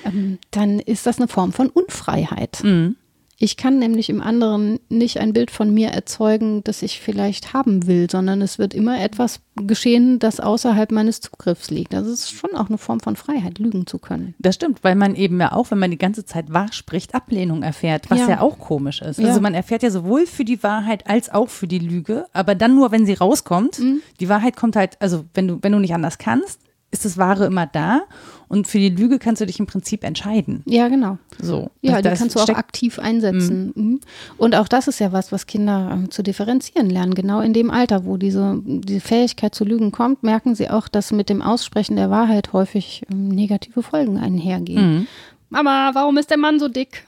Speaker 2: ähm, dann ist das eine Form von Unfreiheit. Mhm. Ich kann nämlich im anderen nicht ein Bild von mir erzeugen, das ich vielleicht haben will, sondern es wird immer etwas geschehen, das außerhalb meines Zugriffs liegt. Das ist schon auch eine Form von Freiheit, lügen zu können.
Speaker 1: Das stimmt, weil man eben ja auch, wenn man die ganze Zeit wahr spricht, Ablehnung erfährt, was ja, ja auch komisch ist. Ja. Also man erfährt ja sowohl für die Wahrheit als auch für die Lüge, aber dann nur, wenn sie rauskommt. Mhm. Die Wahrheit kommt halt, also wenn du, wenn du nicht anders kannst, ist das Wahre immer da und für die Lüge kannst du dich im Prinzip entscheiden.
Speaker 2: Ja, genau.
Speaker 1: So.
Speaker 2: Ja, die kannst du auch aktiv einsetzen. Mhm. Und auch das ist ja was, was Kinder ähm, zu differenzieren lernen. Genau in dem Alter, wo diese, diese Fähigkeit zu lügen kommt, merken sie auch, dass mit dem Aussprechen der Wahrheit häufig ähm, negative Folgen einhergehen. Mhm. Mama, warum ist der Mann so dick?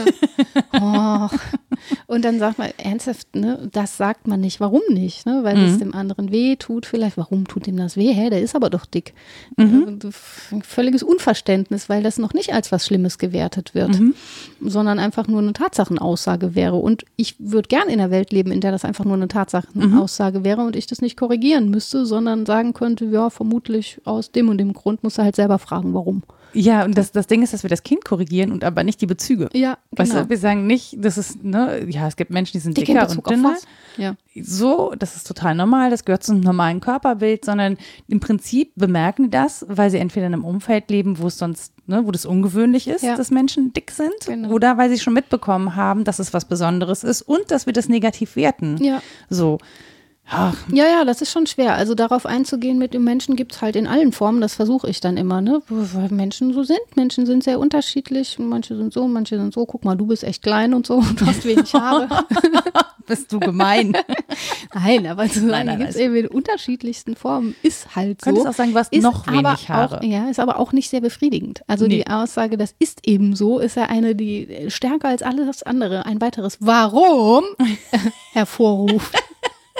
Speaker 2: oh. Und dann sagt man ernsthaft, ne, das sagt man nicht. Warum nicht? Ne? Weil mhm. es dem anderen weh tut vielleicht. Warum tut ihm das weh? Hä, der ist aber doch dick. Mhm. Völliges Unverständnis, weil das noch nicht als was Schlimmes gewertet wird, mhm. sondern einfach nur eine Tatsachenaussage wäre. Und ich würde gern in einer Welt leben, in der das einfach nur eine Tatsachenaussage wäre und ich das nicht korrigieren müsste, sondern sagen könnte, ja, vermutlich aus dem und dem Grund muss er halt selber fragen, warum.
Speaker 1: Ja, und das, das Ding ist, dass wir das Kind korrigieren und aber nicht die Bezüge.
Speaker 2: Ja,
Speaker 1: genau. Weißt du, wir sagen nicht, das ist, ne, ja, es gibt Menschen, die sind dicker und dünner. Ja. So, das ist total normal, das gehört zum normalen Körperbild, sondern im Prinzip bemerken die das, weil sie entweder in einem Umfeld leben, wo es sonst, ne, wo das ungewöhnlich ist, ja. dass Menschen dick sind, genau. oder weil sie schon mitbekommen haben, dass es was Besonderes ist und dass wir das negativ werten.
Speaker 2: Ja.
Speaker 1: So.
Speaker 2: Ach. Ja, ja, das ist schon schwer. Also darauf einzugehen mit dem Menschen gibt es halt in allen Formen, das versuche ich dann immer, ne? Weil Menschen so sind. Menschen sind sehr unterschiedlich. Manche sind so, manche sind so. Guck mal, du bist echt klein und so und hast wenig Haare.
Speaker 1: bist du gemein.
Speaker 2: nein, aber zu sagen, gibt es eben in unterschiedlichsten Formen, ist halt so.
Speaker 1: Könntest auch sagen, hast noch wenig Haare.
Speaker 2: Auch, ja, ist aber auch nicht sehr befriedigend. Also nee. die Aussage, das ist eben so, ist ja eine, die stärker als alles andere ein weiteres Warum hervorruft.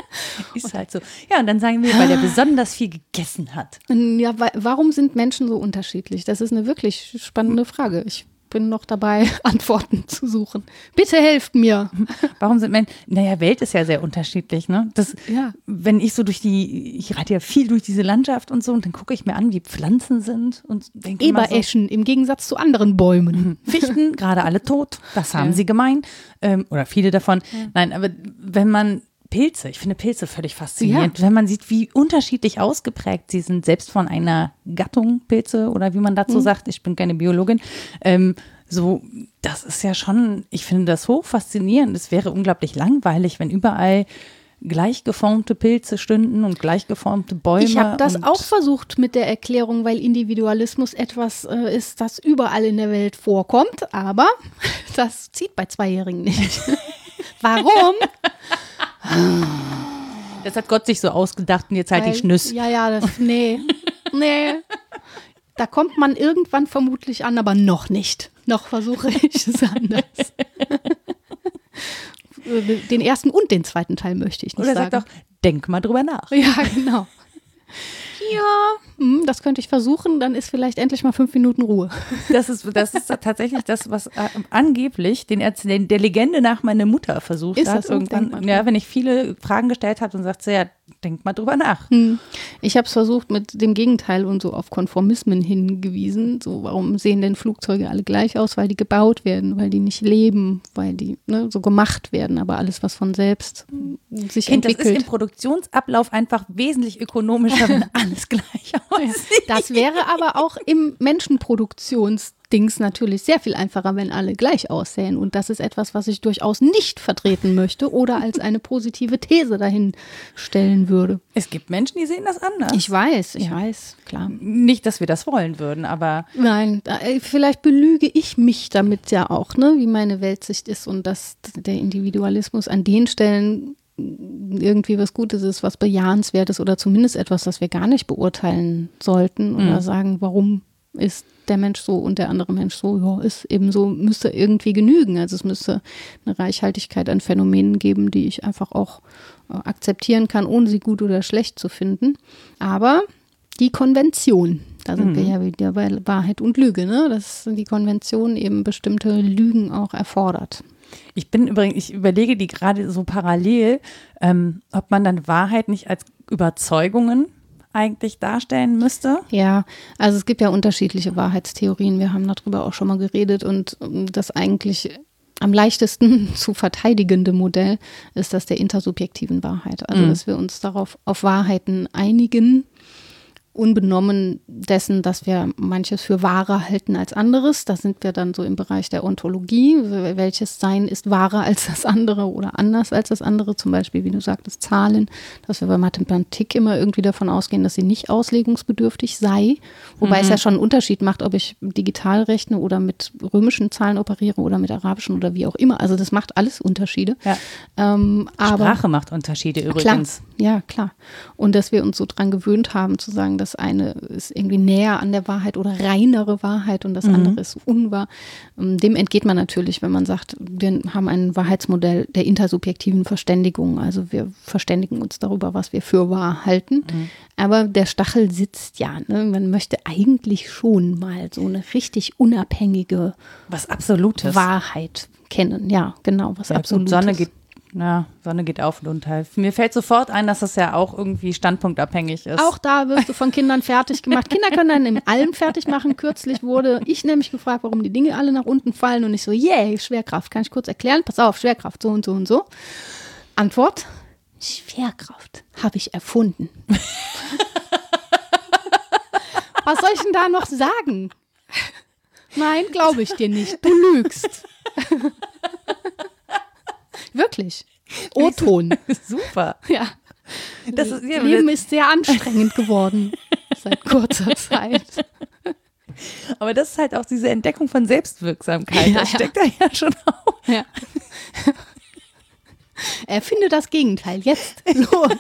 Speaker 1: Ist halt so. Ja, und dann sagen wir, weil der besonders viel gegessen hat.
Speaker 2: Ja, warum sind Menschen so unterschiedlich? Das ist eine wirklich spannende Frage. Ich bin noch dabei, Antworten zu suchen. Bitte helft mir.
Speaker 1: Warum sind Menschen, naja, Welt ist ja sehr unterschiedlich, ne? Das, ja. Wenn ich so durch die, ich reite ja viel durch diese Landschaft und so und dann gucke ich mir an, wie Pflanzen sind und denke
Speaker 2: Ebereschen so, im Gegensatz zu anderen Bäumen.
Speaker 1: Mhm. Fichten, gerade alle tot, das haben ja. sie gemein. Ähm, oder viele davon. Ja. Nein, aber wenn man Pilze. Ich finde Pilze völlig faszinierend, ja. wenn man sieht, wie unterschiedlich ausgeprägt sie sind, selbst von einer Gattung Pilze oder wie man dazu mhm. sagt. Ich bin keine Biologin. Ähm, so, das ist ja schon, ich finde das hoch faszinierend. Es wäre unglaublich langweilig, wenn überall gleich geformte Pilze stünden und gleich geformte Bäume.
Speaker 2: Ich habe das auch versucht mit der Erklärung, weil Individualismus etwas äh, ist, das überall in der Welt vorkommt, aber das zieht bei Zweijährigen nicht. Warum?
Speaker 1: Das hat Gott sich so ausgedacht und jetzt halt Weil, die Schnüss.
Speaker 2: Ja, ja, das, nee, nee. Da kommt man irgendwann vermutlich an, aber noch nicht. Noch versuche ich es anders. den ersten und den zweiten Teil möchte ich nicht
Speaker 1: Oder
Speaker 2: sagen.
Speaker 1: Oder sag doch, denk mal drüber nach.
Speaker 2: Ja, genau. Ja, hm, das könnte ich versuchen, dann ist vielleicht endlich mal fünf Minuten Ruhe.
Speaker 1: Das ist, das ist tatsächlich das, was äh, angeblich den, den, der Legende nach meine Mutter versucht ist hat. Das irgendwann, ja, wenn ich viele Fragen gestellt habe, dann sagt sie ja, denk mal drüber nach. Hm.
Speaker 2: Ich habe es versucht mit dem Gegenteil und so auf Konformismen hingewiesen. So, warum sehen denn Flugzeuge alle gleich aus? Weil die gebaut werden, weil die nicht leben, weil die ne, so gemacht werden, aber alles, was von selbst sich kind, entwickelt. Das
Speaker 1: ist im Produktionsablauf einfach wesentlich ökonomischer, wenn alles gleich aussieht.
Speaker 2: Das wäre aber auch im Menschenproduktions Dings natürlich sehr viel einfacher, wenn alle gleich aussehen. Und das ist etwas, was ich durchaus nicht vertreten möchte oder als eine positive These dahin stellen würde.
Speaker 1: Es gibt Menschen, die sehen das anders.
Speaker 2: Ich weiß, ich ja. weiß, klar.
Speaker 1: Nicht, dass wir das wollen würden, aber.
Speaker 2: Nein, äh, vielleicht belüge ich mich damit ja auch, ne, wie meine Weltsicht ist und dass der Individualismus an den Stellen irgendwie was Gutes ist, was bejahenswertes oder zumindest etwas, das wir gar nicht beurteilen sollten oder mhm. sagen, warum ist der Mensch so und der andere Mensch so, ja, ist eben so, müsste irgendwie genügen. Also es müsste eine Reichhaltigkeit an Phänomenen geben, die ich einfach auch äh, akzeptieren kann, ohne sie gut oder schlecht zu finden. Aber die Konvention, da sind mhm. wir ja wieder bei Wahrheit und Lüge, ne? dass die Konvention eben bestimmte Lügen auch erfordert.
Speaker 1: Ich bin übrigens, ich überlege die gerade so parallel, ähm, ob man dann Wahrheit nicht als Überzeugungen eigentlich darstellen müsste?
Speaker 2: Ja, also es gibt ja unterschiedliche Wahrheitstheorien. Wir haben darüber auch schon mal geredet und ähm, das eigentlich am leichtesten zu verteidigende Modell ist das der intersubjektiven Wahrheit. Also, mhm. dass wir uns darauf auf Wahrheiten einigen unbenommen dessen, dass wir manches für wahrer halten als anderes. Da sind wir dann so im Bereich der Ontologie. Welches Sein ist wahrer als das andere oder anders als das andere? Zum Beispiel, wie du sagtest, Zahlen, dass wir bei Mathematik immer irgendwie davon ausgehen, dass sie nicht auslegungsbedürftig sei. Wobei mhm. es ja schon einen Unterschied macht, ob ich digital rechne oder mit römischen Zahlen operiere oder mit arabischen oder wie auch immer. Also das macht alles Unterschiede.
Speaker 1: Ja. Ähm, Sprache macht Unterschiede übrigens.
Speaker 2: Klar, ja, klar. Und dass wir uns so dran gewöhnt haben zu sagen, das eine ist irgendwie näher an der Wahrheit oder reinere Wahrheit und das mhm. andere ist unwahr. Ähm, dem entgeht man natürlich, wenn man sagt, wir haben ein Wahrheitsmodell der intersubjektiven Verständigung. Also wir verständigen uns darüber, was wir für wahr halten. Mhm. Aber der Stachel sitzt ja. Ne? Man möchte eigentlich schon mal so eine richtig unabhängige
Speaker 1: was Absolutes.
Speaker 2: Wahrheit kennen. Ja, genau, was ja, Absolutes.
Speaker 1: Sonne geht Na, Sonne geht auf und unter. Mir fällt sofort ein, dass das ja auch irgendwie standpunktabhängig ist.
Speaker 2: Auch da wirst du von Kindern fertig gemacht. Kinder können dann in allem fertig machen. Kürzlich wurde ich nämlich gefragt, warum die Dinge alle nach unten fallen und ich so, yay, Schwerkraft. Kann ich kurz erklären? Pass auf, Schwerkraft, so und so und so. Antwort, Schwerkraft habe ich erfunden. Was soll ich denn da noch sagen? Nein, glaube ich dir nicht. Du lügst. Wirklich. O-Ton.
Speaker 1: Super.
Speaker 2: Ja. Das ist, ja, Leben ist sehr anstrengend geworden seit kurzer Zeit.
Speaker 1: Aber das ist halt auch diese Entdeckung von Selbstwirksamkeit. Ja, das steckt ja. da ja schon auf. Ja.
Speaker 2: Erfinde das Gegenteil. Jetzt. Los.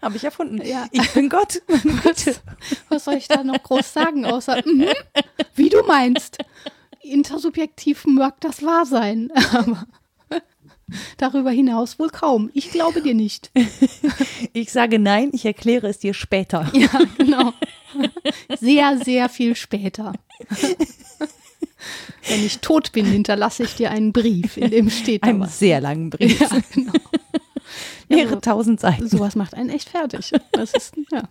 Speaker 1: Habe ich erfunden. Ja. Ich bin Gott.
Speaker 2: Was, was soll ich da noch groß sagen, außer, mm, wie du meinst. Intersubjektiv mag das wahr sein. Aber Darüber hinaus wohl kaum. Ich glaube dir nicht.
Speaker 1: Ich sage nein, ich erkläre es dir später.
Speaker 2: Ja, genau. Sehr, sehr viel später. Wenn ich tot bin, hinterlasse ich dir einen Brief, in dem steht
Speaker 1: Einen was. sehr langen Brief. Ja, genau. Mehrere also, tausend Seiten.
Speaker 2: Sowas macht einen echt fertig. Das ist, ja.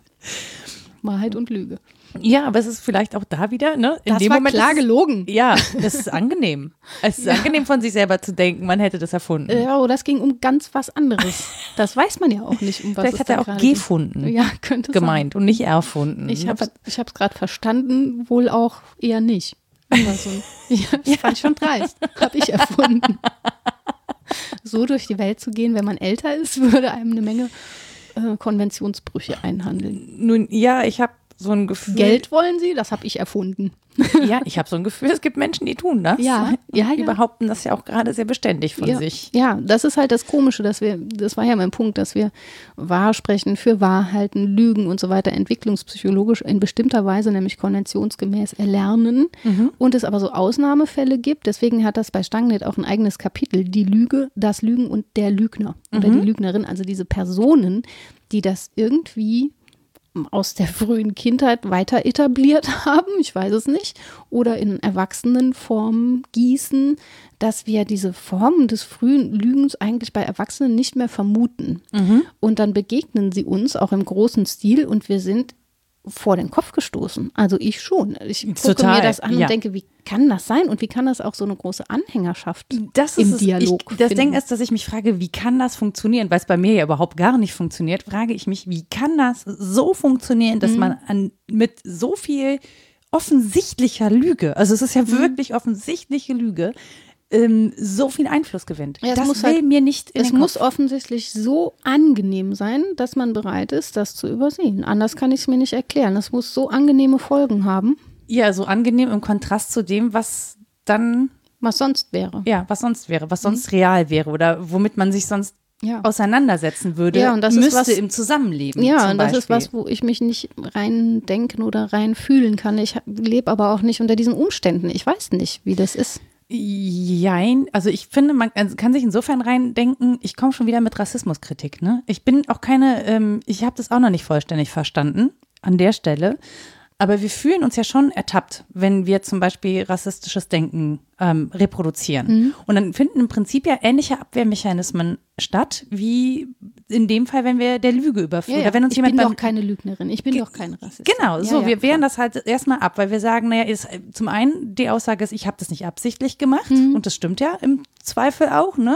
Speaker 2: Wahrheit und Lüge.
Speaker 1: Ja, aber es ist vielleicht auch da wieder, ne?
Speaker 2: In das dem war Moment klar gelogen.
Speaker 1: Ja, das ist angenehm. Es ist ja. angenehm von sich selber zu denken, man hätte das erfunden.
Speaker 2: Ja, oder es ging um ganz was anderes. Das weiß man ja auch nicht, um was
Speaker 1: Vielleicht hat er auch gefunden.
Speaker 2: Ja, könnte
Speaker 1: Gemeint sein. und nicht erfunden.
Speaker 2: Ich habe es gerade verstanden, wohl auch eher nicht. So, ja, das fand ich schon dreist. Habe ich erfunden. So durch die Welt zu gehen, wenn man älter ist, würde einem eine Menge äh, Konventionsbrüche einhandeln.
Speaker 1: Nun ja, ich habe so ein Gefühl.
Speaker 2: Geld wollen sie? Das habe ich erfunden.
Speaker 1: ja, ich habe so ein Gefühl, es gibt Menschen, die tun das.
Speaker 2: Ja, ja,
Speaker 1: Die
Speaker 2: ja.
Speaker 1: behaupten das ja auch gerade sehr beständig von
Speaker 2: ja,
Speaker 1: sich.
Speaker 2: Ja, das ist halt das Komische, dass wir, das war ja mein Punkt, dass wir wahr sprechen, für Wahrhalten, Lügen und so weiter entwicklungspsychologisch in bestimmter Weise, nämlich konventionsgemäß erlernen mhm. und es aber so Ausnahmefälle gibt. Deswegen hat das bei Stangennet auch ein eigenes Kapitel, die Lüge, das Lügen und der Lügner oder mhm. die Lügnerin, also diese Personen, die das irgendwie aus der frühen Kindheit weiter etabliert haben, ich weiß es nicht, oder in Erwachsenenformen gießen, dass wir diese Formen des frühen Lügens eigentlich bei Erwachsenen nicht mehr vermuten. Mhm. Und dann begegnen sie uns auch im großen Stil und wir sind vor den Kopf gestoßen. Also ich schon. Ich gucke Total, mir das an ja. und denke, wie kann das sein und wie kann das auch so eine große Anhängerschaft
Speaker 1: das
Speaker 2: im
Speaker 1: es.
Speaker 2: Dialog
Speaker 1: ich, Das Ding ist, dass ich mich frage, wie kann das funktionieren? Weil es bei mir ja überhaupt gar nicht funktioniert, frage ich mich, wie kann das so funktionieren, dass mhm. man an, mit so viel offensichtlicher Lüge, also es ist ja mhm. wirklich offensichtliche Lüge, ähm, so viel Einfluss gewinnt.
Speaker 2: Ja, das will halt, mir nicht Es muss offensichtlich so angenehm sein, dass man bereit ist, das zu übersehen. Anders kann ich es mir nicht erklären. Es muss so angenehme Folgen haben.
Speaker 1: Ja, so angenehm im Kontrast zu dem, was dann
Speaker 2: was sonst wäre.
Speaker 1: Ja, was sonst wäre, was sonst mhm. real wäre oder womit man sich sonst ja. auseinandersetzen würde,
Speaker 2: ja, und das
Speaker 1: müsste
Speaker 2: ist was,
Speaker 1: im Zusammenleben.
Speaker 2: Ja, und das Beispiel. ist was, wo ich mich nicht rein denken oder rein fühlen kann. Ich lebe aber auch nicht unter diesen Umständen. Ich weiß nicht, wie das ist.
Speaker 1: Jein, also ich finde, man kann sich insofern reindenken, ich komme schon wieder mit Rassismuskritik. Ne? Ich bin auch keine, ähm, ich habe das auch noch nicht vollständig verstanden an der Stelle. Aber wir fühlen uns ja schon ertappt, wenn wir zum Beispiel rassistisches Denken ähm, reproduzieren. Mhm. Und dann finden im Prinzip ja ähnliche Abwehrmechanismen statt, wie in dem Fall, wenn wir der Lüge überführen. Ja,
Speaker 2: ja.
Speaker 1: wenn uns
Speaker 2: ich
Speaker 1: jemand
Speaker 2: bin doch keine Lügnerin, ich bin doch kein Rassist.
Speaker 1: Genau, so, ja, wir wehren das halt erstmal ab, weil wir sagen, naja, ist, zum einen die Aussage ist, ich habe das nicht absichtlich gemacht mhm. und das stimmt ja im Zweifel auch, ne?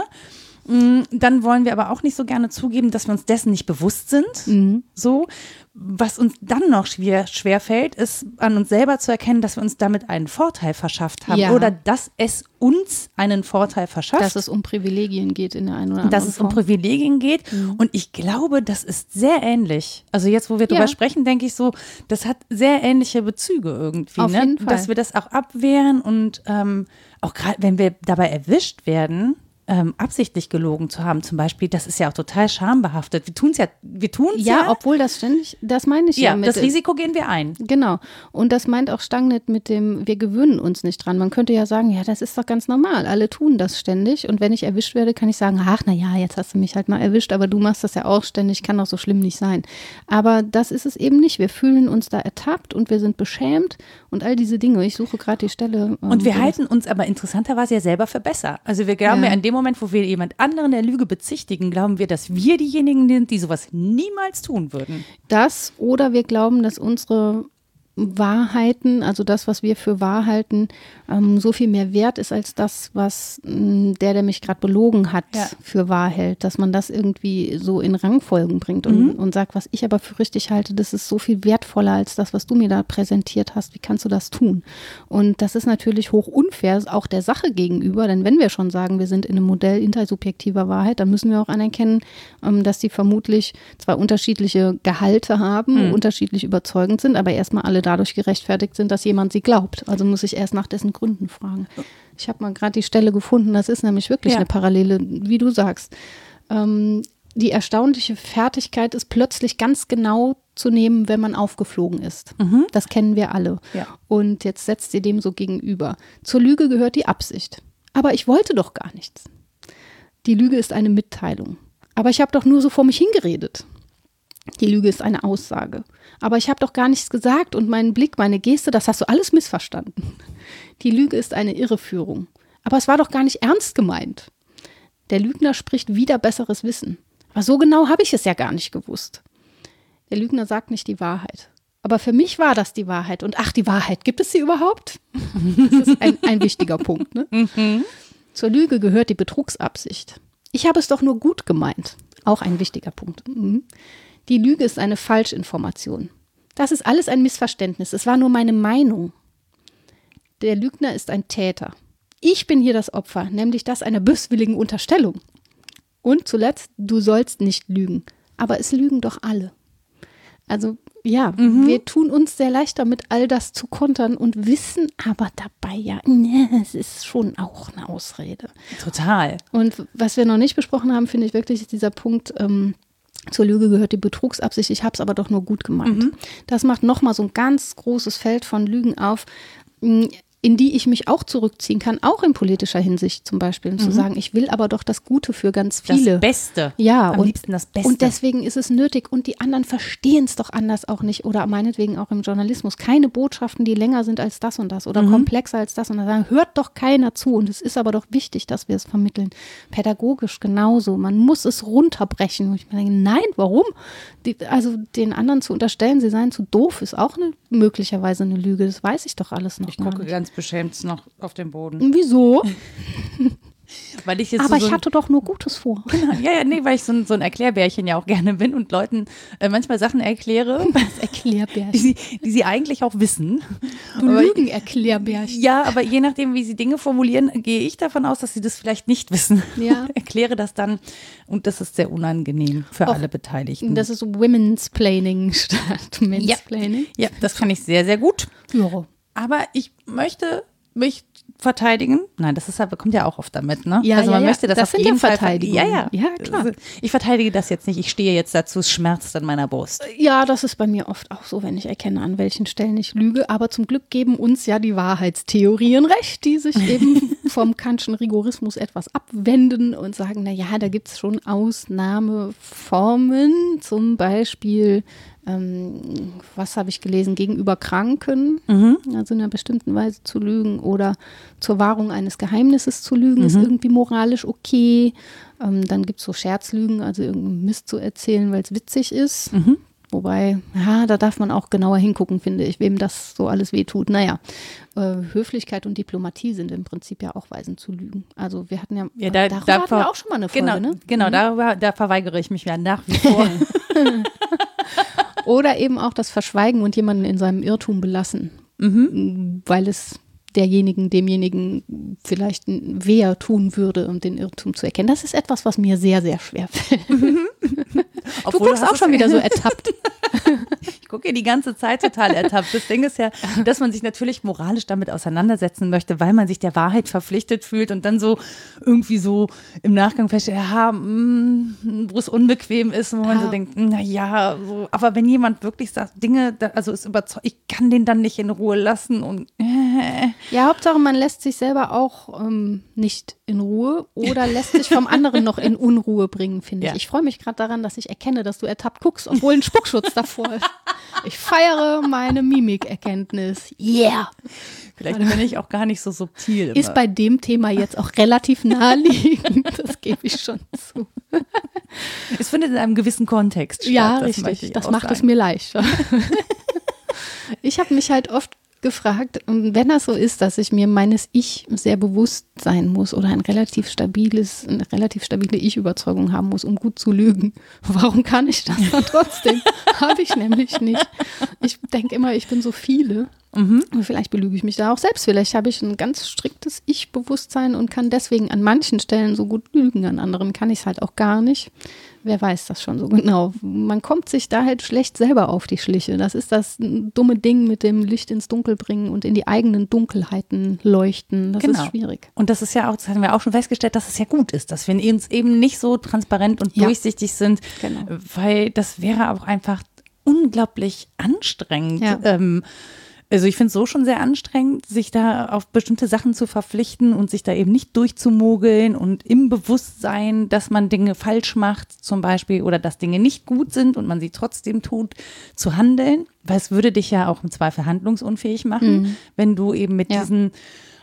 Speaker 1: Mm, dann wollen wir aber auch nicht so gerne zugeben, dass wir uns dessen nicht bewusst sind. Mhm. So. Was uns dann noch schwer, schwer fällt, ist an uns selber zu erkennen, dass wir uns damit einen Vorteil verschafft haben ja. oder dass es uns einen Vorteil verschafft.
Speaker 2: Dass es um Privilegien geht in der einen oder anderen
Speaker 1: Dass es
Speaker 2: Form.
Speaker 1: um Privilegien geht. Mhm. Und ich glaube, das ist sehr ähnlich. Also jetzt, wo wir drüber sprechen, denke ich so, das hat sehr ähnliche Bezüge irgendwie.
Speaker 2: Auf
Speaker 1: ne?
Speaker 2: jeden Fall.
Speaker 1: Dass wir das auch abwehren und ähm, auch gerade, wenn wir dabei erwischt werden, ähm, absichtlich gelogen zu haben, zum Beispiel, das ist ja auch total schambehaftet. Wir tun es ja, wir tun es
Speaker 2: ja, ja. obwohl das ständig, das meine ich ja.
Speaker 1: Ja, mit, das Risiko gehen wir ein.
Speaker 2: Genau. Und das meint auch Stangnet mit dem, wir gewöhnen uns nicht dran. Man könnte ja sagen, ja, das ist doch ganz normal. Alle tun das ständig. Und wenn ich erwischt werde, kann ich sagen, ach, na ja, jetzt hast du mich halt mal erwischt, aber du machst das ja auch ständig, kann doch so schlimm nicht sein. Aber das ist es eben nicht. Wir fühlen uns da ertappt und wir sind beschämt und all diese Dinge. Ich suche gerade die Stelle.
Speaker 1: Ähm, und wir halten uns aber interessanterweise ja selber für besser. Also wir glauben ja, ja in dem Moment, wo wir jemand anderen der Lüge bezichtigen, glauben wir, dass wir diejenigen sind, die sowas niemals tun würden.
Speaker 2: Das oder wir glauben, dass unsere Wahrheiten, also das, was wir für wahr halten, ähm, so viel mehr wert ist als das, was mh, mm, der, der mich gerade belogen hat, ja. für wahr hält. Dass man das irgendwie so in Rangfolgen bringt und, mhm. und sagt, was ich aber für richtig halte, das ist so viel wertvoller als das, was du mir da präsentiert hast. Wie kannst du das tun? Und das ist natürlich hoch unfair, auch der Sache gegenüber, denn wenn wir schon sagen, wir sind in einem Modell intersubjektiver Wahrheit, dann müssen wir auch anerkennen, ähm, dass die vermutlich zwei unterschiedliche Gehalte haben, mhm. unterschiedlich überzeugend sind, aber erstmal alle dadurch gerechtfertigt sind, dass jemand sie glaubt. Also muss ich erst nach dessen Gründen fragen. Ich habe mal gerade die Stelle gefunden, das ist nämlich wirklich ja. eine Parallele, wie du sagst. Ähm, die erstaunliche Fertigkeit ist plötzlich ganz genau zu nehmen, wenn man aufgeflogen ist. Mhm. Das kennen wir alle. Ja. Und jetzt setzt sie dem so gegenüber. Zur Lüge gehört die Absicht. Aber ich wollte doch gar nichts. Die Lüge ist eine Mitteilung. Aber ich habe doch nur so vor mich hingeredet. Die Lüge ist eine Aussage. Aber ich habe doch gar nichts gesagt und meinen Blick, meine Geste, das hast du alles missverstanden. Die Lüge ist eine Irreführung. Aber es war doch gar nicht ernst gemeint. Der Lügner spricht wieder besseres Wissen. Aber so genau habe ich es ja gar nicht gewusst. Der Lügner sagt nicht die Wahrheit. Aber für mich war das die Wahrheit. Und ach, die Wahrheit, gibt es sie überhaupt? Das ist ein, ein wichtiger Punkt. Ne? Mhm. Zur Lüge gehört die Betrugsabsicht. Ich habe es doch nur gut gemeint. Auch ein wichtiger Punkt. Mhm. Die Lüge ist eine Falschinformation. Das ist alles ein Missverständnis. Es war nur meine Meinung. Der Lügner ist ein Täter. Ich bin hier das Opfer, nämlich das einer böswilligen Unterstellung. Und zuletzt, du sollst nicht lügen. Aber es lügen doch alle. Also ja, mhm. wir tun uns sehr leicht damit, all das zu kontern und wissen aber dabei ja, ne, es ist schon auch eine Ausrede.
Speaker 1: Total.
Speaker 2: Und was wir noch nicht besprochen haben, finde ich wirklich, ist dieser Punkt, ähm, zur Lüge gehört die Betrugsabsicht, ich habe es aber doch nur gut gemeint. Mhm. Das macht nochmal so ein ganz großes Feld von Lügen auf in die ich mich auch zurückziehen kann, auch in politischer Hinsicht zum Beispiel, und mhm. zu sagen, ich will aber doch das Gute für ganz viele.
Speaker 1: Das Beste.
Speaker 2: Ja,
Speaker 1: am
Speaker 2: und,
Speaker 1: liebsten das Beste.
Speaker 2: Und deswegen ist es nötig und die anderen verstehen es doch anders auch nicht oder meinetwegen auch im Journalismus. Keine Botschaften, die länger sind als das und das oder mhm. komplexer als das und das. Sagen, hört doch keiner zu und es ist aber doch wichtig, dass wir es vermitteln. Pädagogisch genauso. Man muss es runterbrechen. Und ich denke, nein, warum? Die, also den anderen zu unterstellen, sie seien zu doof, ist auch eine, möglicherweise eine Lüge. Das weiß ich doch alles noch.
Speaker 1: Ich gucke ganz ganz beschämt noch auf den Boden.
Speaker 2: Wieso?
Speaker 1: weil ich jetzt
Speaker 2: Aber
Speaker 1: so
Speaker 2: ich hatte doch nur Gutes vor.
Speaker 1: Genau, ja, ja, nee, weil ich so ein, so ein Erklärbärchen ja auch gerne bin und Leuten äh, manchmal Sachen erkläre.
Speaker 2: Das Erklärbärchen.
Speaker 1: Die sie, die sie eigentlich auch wissen.
Speaker 2: Du Lügen-Erklärbärchen.
Speaker 1: Ja, aber je nachdem, wie sie Dinge formulieren, gehe ich davon aus, dass sie das vielleicht nicht wissen. Ja. Erkläre das dann und das ist sehr unangenehm für auch, alle Beteiligten.
Speaker 2: Das ist Women's Planning statt Men's
Speaker 1: ja.
Speaker 2: Planning.
Speaker 1: Ja, das kann ich sehr, sehr gut. Ja. Aber ich möchte mich verteidigen. Nein, das ist kommt ja auch oft damit, ne?
Speaker 2: Ja,
Speaker 1: also man
Speaker 2: ja,
Speaker 1: möchte das,
Speaker 2: das
Speaker 1: auf jeden Fall
Speaker 2: verteidigen.
Speaker 1: Ja, ja.
Speaker 2: Ja, klar.
Speaker 1: Ich verteidige das jetzt nicht. Ich stehe jetzt dazu, es schmerzt in meiner Brust.
Speaker 2: Ja, das ist bei mir oft auch so, wenn ich erkenne, an welchen Stellen ich lüge. Aber zum Glück geben uns ja die Wahrheitstheorien recht, die sich eben vom Kantschen Rigorismus etwas abwenden und sagen, na ja, da gibt es schon Ausnahmeformen, zum Beispiel ähm, was habe ich gelesen, gegenüber Kranken, mhm. also in einer bestimmten Weise zu lügen oder zur Wahrung eines Geheimnisses zu lügen, mhm. ist irgendwie moralisch okay. Ähm, dann gibt es so Scherzlügen, also irgendeinen Mist zu erzählen, weil es witzig ist. Mhm. Wobei, ja, da darf man auch genauer hingucken, finde ich, wem das so alles wehtut. Naja, äh, Höflichkeit und Diplomatie sind im Prinzip ja auch Weisen zu lügen. Also wir hatten ja,
Speaker 1: ja da,
Speaker 2: darüber
Speaker 1: da
Speaker 2: hatten wir auch schon mal eine Folge,
Speaker 1: genau,
Speaker 2: ne?
Speaker 1: Genau, mhm. darüber, da verweigere ich mich ja nach wie vor.
Speaker 2: Oder eben auch das Verschweigen und jemanden in seinem Irrtum belassen, mhm. weil es derjenigen, demjenigen vielleicht weher tun würde, um den Irrtum zu erkennen. Das ist etwas, was mir sehr, sehr schwer fällt. Mhm. du guckst auch schon wieder so ertappt.
Speaker 1: ich gucke die ganze Zeit total ertappt. Das Ding ist ja, dass man sich natürlich moralisch damit auseinandersetzen möchte, weil man sich der Wahrheit verpflichtet fühlt und dann so irgendwie so im Nachgang feststellt, ja, mm, wo es unbequem ist, wo man ja. so denkt, na ja, so. aber wenn jemand wirklich sagt, Dinge, also ist überzeugt, ich kann den dann nicht in Ruhe lassen und äh,
Speaker 2: ja, Hauptsache, man lässt sich selber auch ähm, nicht in Ruhe oder lässt sich vom anderen noch in Unruhe bringen, finde ja. ich. Ich freue mich gerade daran, dass ich erkenne, dass du ertappt guckst, obwohl ein Spuckschutz davor ist. Ich feiere meine Mimikerkenntnis. Yeah!
Speaker 1: Vielleicht bin ich auch gar nicht so subtil.
Speaker 2: Ist bei dem Thema jetzt auch relativ naheliegend, das gebe ich schon zu.
Speaker 1: Es findet in einem gewissen Kontext statt.
Speaker 2: Ja, das richtig. Das macht sagen. es mir leichter. Ich habe mich halt oft gefragt, wenn das so ist, dass ich mir meines Ich sehr bewusst sein muss oder ein relativ stabiles, eine relativ stabile Ich-Überzeugung haben muss, um gut zu lügen, warum kann ich das dann trotzdem? Habe ich nämlich nicht. Ich denke immer, ich bin so viele. Mhm. Vielleicht belüge ich mich da auch selbst. Vielleicht habe ich ein ganz striktes Ich-Bewusstsein und kann deswegen an manchen Stellen so gut lügen, an anderen kann ich es halt auch gar nicht. Wer weiß das schon so genau. Man kommt sich da halt schlecht selber auf die Schliche. Das ist das dumme Ding mit dem Licht ins Dunkel bringen und in die eigenen Dunkelheiten leuchten. Das genau. ist schwierig.
Speaker 1: Und das ist ja auch, das haben wir auch schon festgestellt, dass es ja gut ist, dass wir uns eben nicht so transparent und ja. durchsichtig sind, genau. weil das wäre auch einfach unglaublich anstrengend. Ja. Ähm, also ich finde es so schon sehr anstrengend, sich da auf bestimmte Sachen zu verpflichten und sich da eben nicht durchzumogeln und im Bewusstsein, dass man Dinge falsch macht zum Beispiel oder dass Dinge nicht gut sind und man sie trotzdem tut, zu handeln. Weil es würde dich ja auch im Zweifel handlungsunfähig machen, mhm. wenn du eben mit ja. diesen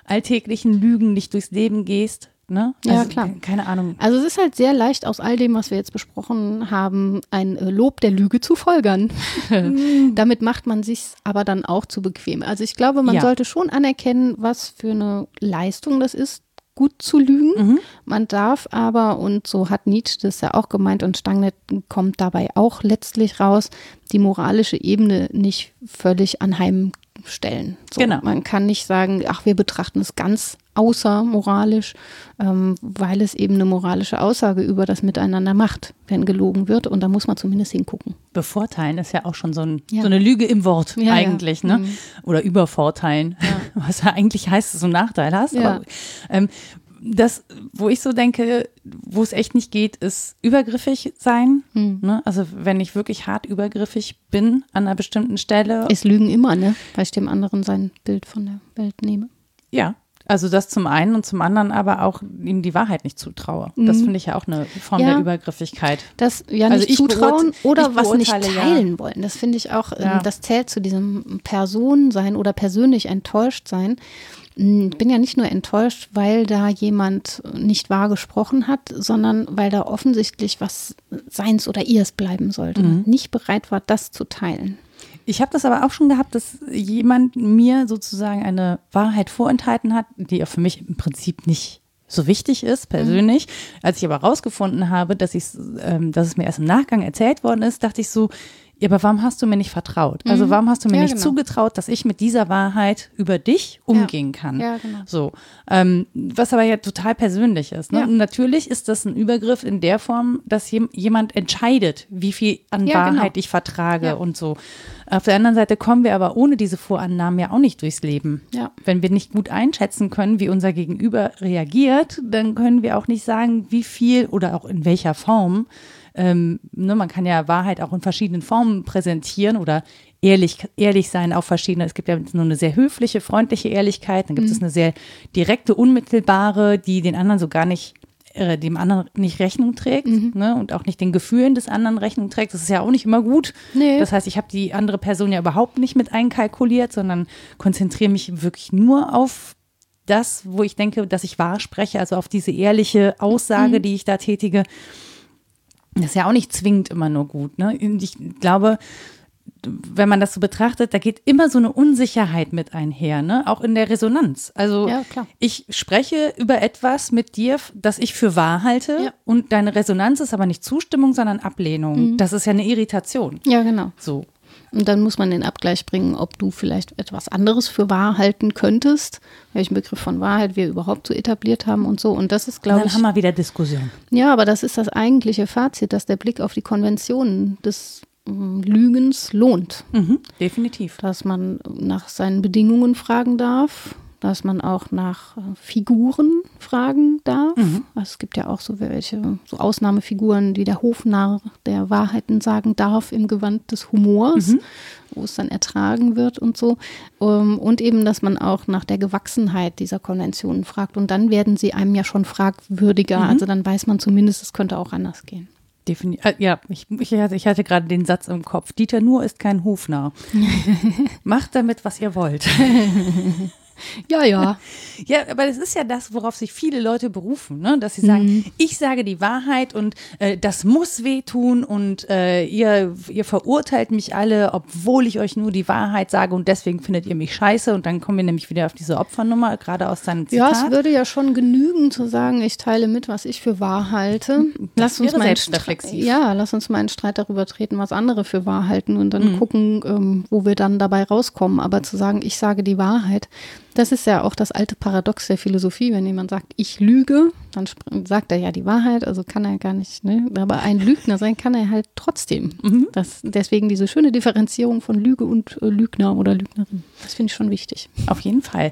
Speaker 1: alltäglichen Lügen nicht durchs Leben gehst. Ne?
Speaker 2: Also, ja, klar.
Speaker 1: Keine Ahnung.
Speaker 2: Also es ist halt sehr leicht, aus all dem, was wir jetzt besprochen haben, ein äh, Lob der Lüge zu folgern. Damit macht man sich aber dann auch zu bequem. Also ich glaube, man ja. sollte schon anerkennen, was für eine Leistung das ist, gut zu lügen. Mhm. Man darf aber, und so hat Nietzsche das ja auch gemeint und Stangnet kommt dabei auch letztlich raus, die moralische Ebene nicht völlig anheimstellen. So, genau. Man kann nicht sagen, ach, wir betrachten es ganz außermoralisch, ähm, weil es eben eine moralische Aussage über das Miteinander macht, wenn gelogen wird. Und da muss man zumindest hingucken.
Speaker 1: Bevorteilen ist ja auch schon so, ein, ja. so eine Lüge im Wort ja, eigentlich, ja. ne? Mhm. Oder übervorteilen, was ja eigentlich heißt, dass du einen Nachteil hast. Aber, ähm, das, wo ich so denke, wo es echt nicht geht, ist übergriffig sein. Hm. Ne? Also wenn ich wirklich hart übergriffig bin an einer bestimmten Stelle.
Speaker 2: Es lügen immer, ne? Weil ich dem anderen sein Bild von der Welt nehme.
Speaker 1: Ja, also das zum einen und zum anderen aber auch ihm die Wahrheit nicht zutraue. Das mhm. finde ich ja auch eine Form ja, der Übergriffigkeit.
Speaker 2: Das ja also nicht zutrauen oder was nicht teilen ja. wollen. Das finde ich auch, ähm, ja. das zählt zu diesem Person sein oder persönlich enttäuscht sein. Hm, ich bin ja nicht nur enttäuscht, weil da jemand nicht wahr gesprochen hat, sondern weil da offensichtlich was seins oder ihres bleiben sollte. Mhm. Nicht bereit war, das zu teilen.
Speaker 1: Ich habe das aber auch schon gehabt, dass jemand mir sozusagen eine Wahrheit vorenthalten hat, die ja für mich im Prinzip nicht so wichtig ist, persönlich. Mhm. Als ich aber rausgefunden habe, dass, ähm, dass es mir erst im Nachgang erzählt worden ist, dachte ich so, ja, aber warum hast du mir nicht vertraut? Also mhm. warum hast du mir ja, nicht genau. zugetraut, dass ich mit dieser Wahrheit über dich umgehen ja. kann? Ja, genau. So, ähm, was aber ja total persönlich ist. Ne? Ja. Und natürlich ist das ein Übergriff in der Form, dass jemand entscheidet, wie viel an Wahrheit genau. ich vertrage und so. Auf der anderen Seite kommen wir aber ohne diese Vorannahmen ja auch nicht durchs Leben. Ja. Wenn wir nicht gut einschätzen können, wie unser Gegenüber reagiert, dann können wir auch nicht sagen, wie viel oder auch in welcher Form ähm, ne, man kann ja Wahrheit auch in verschiedenen Formen präsentieren oder ehrlich, ehrlich sein auf verschiedene. Es gibt ja nur eine sehr höfliche, freundliche Ehrlichkeit, dann gibt mhm. es eine sehr direkte, unmittelbare, die den anderen so gar nicht äh, dem anderen nicht Rechnung trägt mhm. ne, und auch nicht den Gefühlen des anderen Rechnung trägt. Das ist ja auch nicht immer gut. Nee. Das heißt, ich habe die andere Person ja überhaupt nicht mit einkalkuliert, sondern konzentriere mich wirklich nur auf das, wo ich denke, dass ich wahr spreche, also auf diese ehrliche Aussage, mhm. die ich da tätige. Das ist ja auch nicht zwingend immer nur gut. Ne? Ich glaube, wenn man das so betrachtet, da geht immer so eine Unsicherheit mit einher, ne? Auch in der Resonanz. Also ja, ich spreche über etwas mit dir, das ich für wahr halte, ja. und deine Resonanz ist aber nicht Zustimmung, sondern Ablehnung. Mhm. Das ist ja eine Irritation.
Speaker 2: Ja, genau.
Speaker 1: So.
Speaker 2: Und dann muss man den Abgleich bringen, ob du vielleicht etwas anderes für wahr halten könntest, welchen Begriff von Wahrheit wir überhaupt so etabliert haben und so. Und das ist, glaube ich.
Speaker 1: Dann haben wir wieder Diskussion.
Speaker 2: Ja, aber das ist das eigentliche Fazit, dass der Blick auf die Konventionen des Lügens lohnt.
Speaker 1: Mhm, definitiv.
Speaker 2: Dass man nach seinen Bedingungen fragen darf, dass man auch nach äh, Figuren fragen darf. Mhm. Also es gibt ja auch so welche, so Ausnahmefiguren, die der Hofnarr der Wahrheiten sagen darf im Gewand des Humors, mhm. wo es dann ertragen wird und so. Ähm, und eben, dass man auch nach der Gewachsenheit dieser Konventionen fragt. Und dann werden sie einem ja schon fragwürdiger. Mhm. Also dann weiß man zumindest, es könnte auch anders gehen.
Speaker 1: Definitiv. Äh, ja, ich, ich, hatte, ich hatte gerade den Satz im Kopf. Dieter Nur ist kein Hufner. Macht damit, was ihr wollt.
Speaker 2: Ja, ja.
Speaker 1: ja, aber das ist ja das, worauf sich viele Leute berufen, ne? dass sie sagen, mhm. ich sage die Wahrheit und äh, das muss wehtun und äh, ihr, ihr verurteilt mich alle, obwohl ich euch nur die Wahrheit sage und deswegen findet ihr mich scheiße und dann kommen wir nämlich wieder auf diese Opfernummer, gerade aus deinem Zitat.
Speaker 2: Ja, es würde ja schon genügen zu sagen, ich teile mit, was ich für wahr halte.
Speaker 1: Lass uns
Speaker 2: mal ja, lass uns mal einen Streit darüber treten, was andere für wahr halten und dann mhm. gucken, ähm, wo wir dann dabei rauskommen. Aber zu sagen, ich sage die Wahrheit, das ist ja auch das alte Paradox der Philosophie. Wenn jemand sagt, ich lüge, dann sagt er ja die Wahrheit, also kann er gar nicht. Ne? Aber ein Lügner sein kann er halt trotzdem. Mhm. Das, deswegen diese schöne Differenzierung von Lüge und äh, Lügner oder Lügnerin. Das finde ich schon wichtig.
Speaker 1: Auf jeden Fall.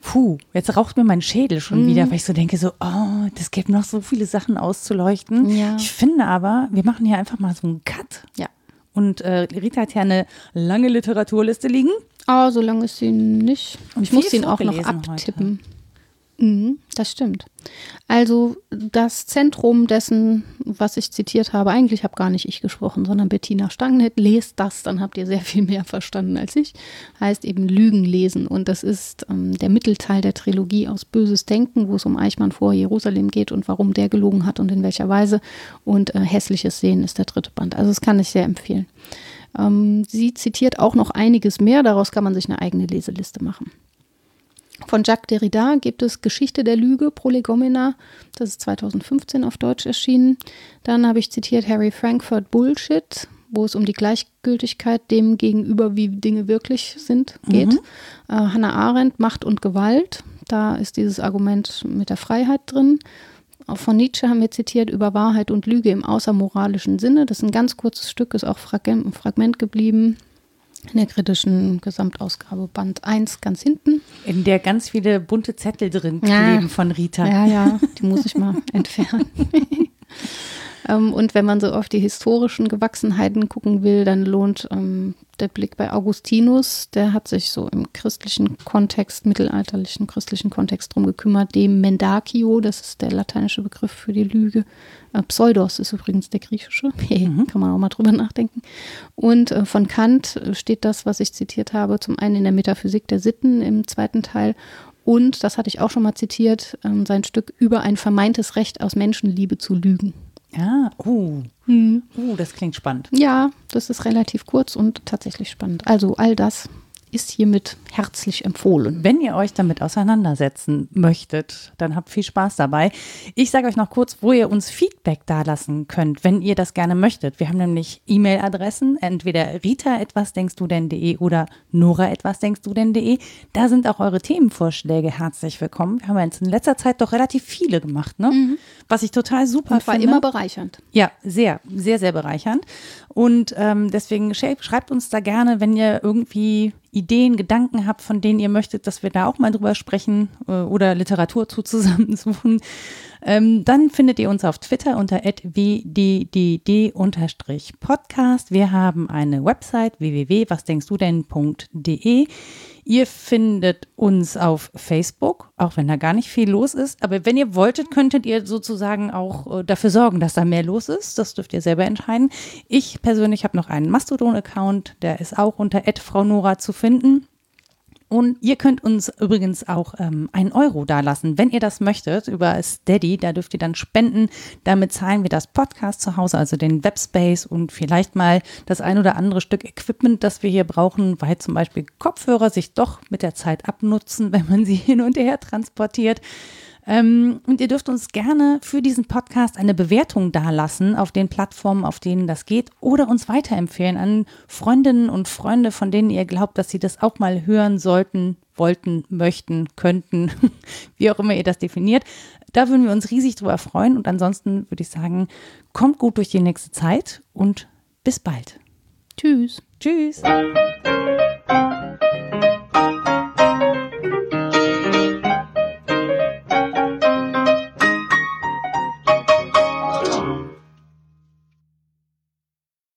Speaker 1: Puh, jetzt raucht mir mein Schädel schon mhm. wieder, weil ich so denke, so, oh, das gibt noch so viele Sachen auszuleuchten. Ja. Ich finde aber, wir machen hier einfach mal so einen Cut.
Speaker 2: Ja.
Speaker 1: Und äh, Rita hat ja eine lange Literaturliste liegen.
Speaker 2: Ah, so lange ist sie nicht. Und ich muss ihn auch noch abtippen. Mhm, das stimmt. Also das Zentrum dessen, was ich zitiert habe, eigentlich habe gar nicht ich gesprochen, sondern Bettina Stangnet. Lest das, dann habt ihr sehr viel mehr verstanden als ich. Heißt eben Lügen lesen. Und das ist ähm, der Mittelteil der Trilogie aus Böses Denken, wo es um Eichmann vor Jerusalem geht und warum der gelogen hat und in welcher Weise. Und äh, Hässliches Sehen ist der dritte Band. Also das kann ich sehr empfehlen. Ähm, sie zitiert auch noch einiges mehr, daraus kann man sich eine eigene Leseliste machen. Von Jacques Derrida gibt es Geschichte der Lüge, Prolegomena. Das ist 2015 auf Deutsch erschienen. Dann habe ich zitiert Harry Frankfurt Bullshit, wo es um die Gleichgültigkeit dem gegenüber, wie Dinge wirklich sind, geht. Mhm. Äh, Hannah Arendt, Macht und Gewalt. Da ist dieses Argument mit der Freiheit drin. Von Nietzsche haben wir zitiert über Wahrheit und Lüge im außermoralischen Sinne. Das ist ein ganz kurzes Stück, ist auch Fragment, Fragment geblieben in der kritischen Gesamtausgabe Band 1 ganz hinten.
Speaker 1: In der ganz viele bunte Zettel drin kleben ja. von Rita.
Speaker 2: Ja, ja, die muss ich mal entfernen. Ähm, und wenn man so auf die historischen Gewachsenheiten gucken will, dann lohnt ähm, der Blick bei Augustinus. Der hat sich so im christlichen Kontext, mittelalterlichen christlichen Kontext drum gekümmert. Dem Mendacio, das ist der lateinische Begriff für die Lüge. Äh, Pseudos ist übrigens der griechische. Mhm. Kann man auch mal drüber nachdenken. Und äh, von Kant steht das, was ich zitiert habe, zum einen in der Metaphysik der Sitten im zweiten Teil und, das hatte ich auch schon mal zitiert, ähm, sein Stück über ein vermeintes Recht aus Menschenliebe zu lügen.
Speaker 1: Ja, oh. Hm. Uh, das klingt spannend.
Speaker 2: Ja, das ist relativ kurz und tatsächlich spannend. Also all das ist hiermit herzlich empfohlen.
Speaker 1: Wenn ihr euch damit auseinandersetzen möchtet, dann habt viel Spaß dabei. Ich sage euch noch kurz, wo ihr uns Feedback dalassen könnt, wenn ihr das gerne möchtet. Wir haben nämlich E-Mail-Adressen, entweder rita etwas denkst du denn.de oder nora etwas denkst du denn.de. Da sind auch eure Themenvorschläge herzlich willkommen. Wir haben jetzt in letzter Zeit doch relativ viele gemacht, ne? Mhm. Was ich total super
Speaker 2: Und war
Speaker 1: finde.
Speaker 2: immer bereichernd.
Speaker 1: Ja, sehr, sehr, sehr bereichernd. Und ähm, deswegen schreibt uns da gerne, wenn ihr irgendwie Ideen, Gedanken habt, von denen ihr möchtet, dass wir da auch mal drüber sprechen äh, oder Literatur zu zusammensuchen, ähm, dann findet ihr uns auf Twitter unter wddd-podcast. Wir haben eine Website www.wasdenkstudenn.de. Ihr findet uns auf Facebook, auch wenn da gar nicht viel los ist. Aber wenn ihr wolltet, könntet ihr sozusagen auch äh, dafür sorgen, dass da mehr los ist. Das dürft ihr selber entscheiden. Ich persönlich habe noch einen Mastodon-Account, der ist auch unter Frau Nora zu finden. Und ihr könnt uns übrigens auch ähm, einen Euro dalassen, wenn ihr das möchtet, über Steady. Da dürft ihr dann spenden. Damit zahlen wir das Podcast zu Hause, also den Webspace und vielleicht mal das ein oder andere Stück Equipment, das wir hier brauchen, weil zum Beispiel Kopfhörer sich doch mit der Zeit abnutzen, wenn man sie hin und her transportiert. Ähm, und ihr dürft uns gerne für diesen Podcast eine Bewertung dalassen auf den Plattformen, auf denen das geht, oder uns weiterempfehlen an Freundinnen und Freunde, von denen ihr glaubt, dass sie das auch mal hören sollten, wollten, möchten, könnten, wie auch immer ihr das definiert. Da würden wir uns riesig drüber freuen. Und ansonsten würde ich sagen, kommt gut durch die nächste Zeit und bis bald.
Speaker 2: Tschüss.
Speaker 1: Tschüss.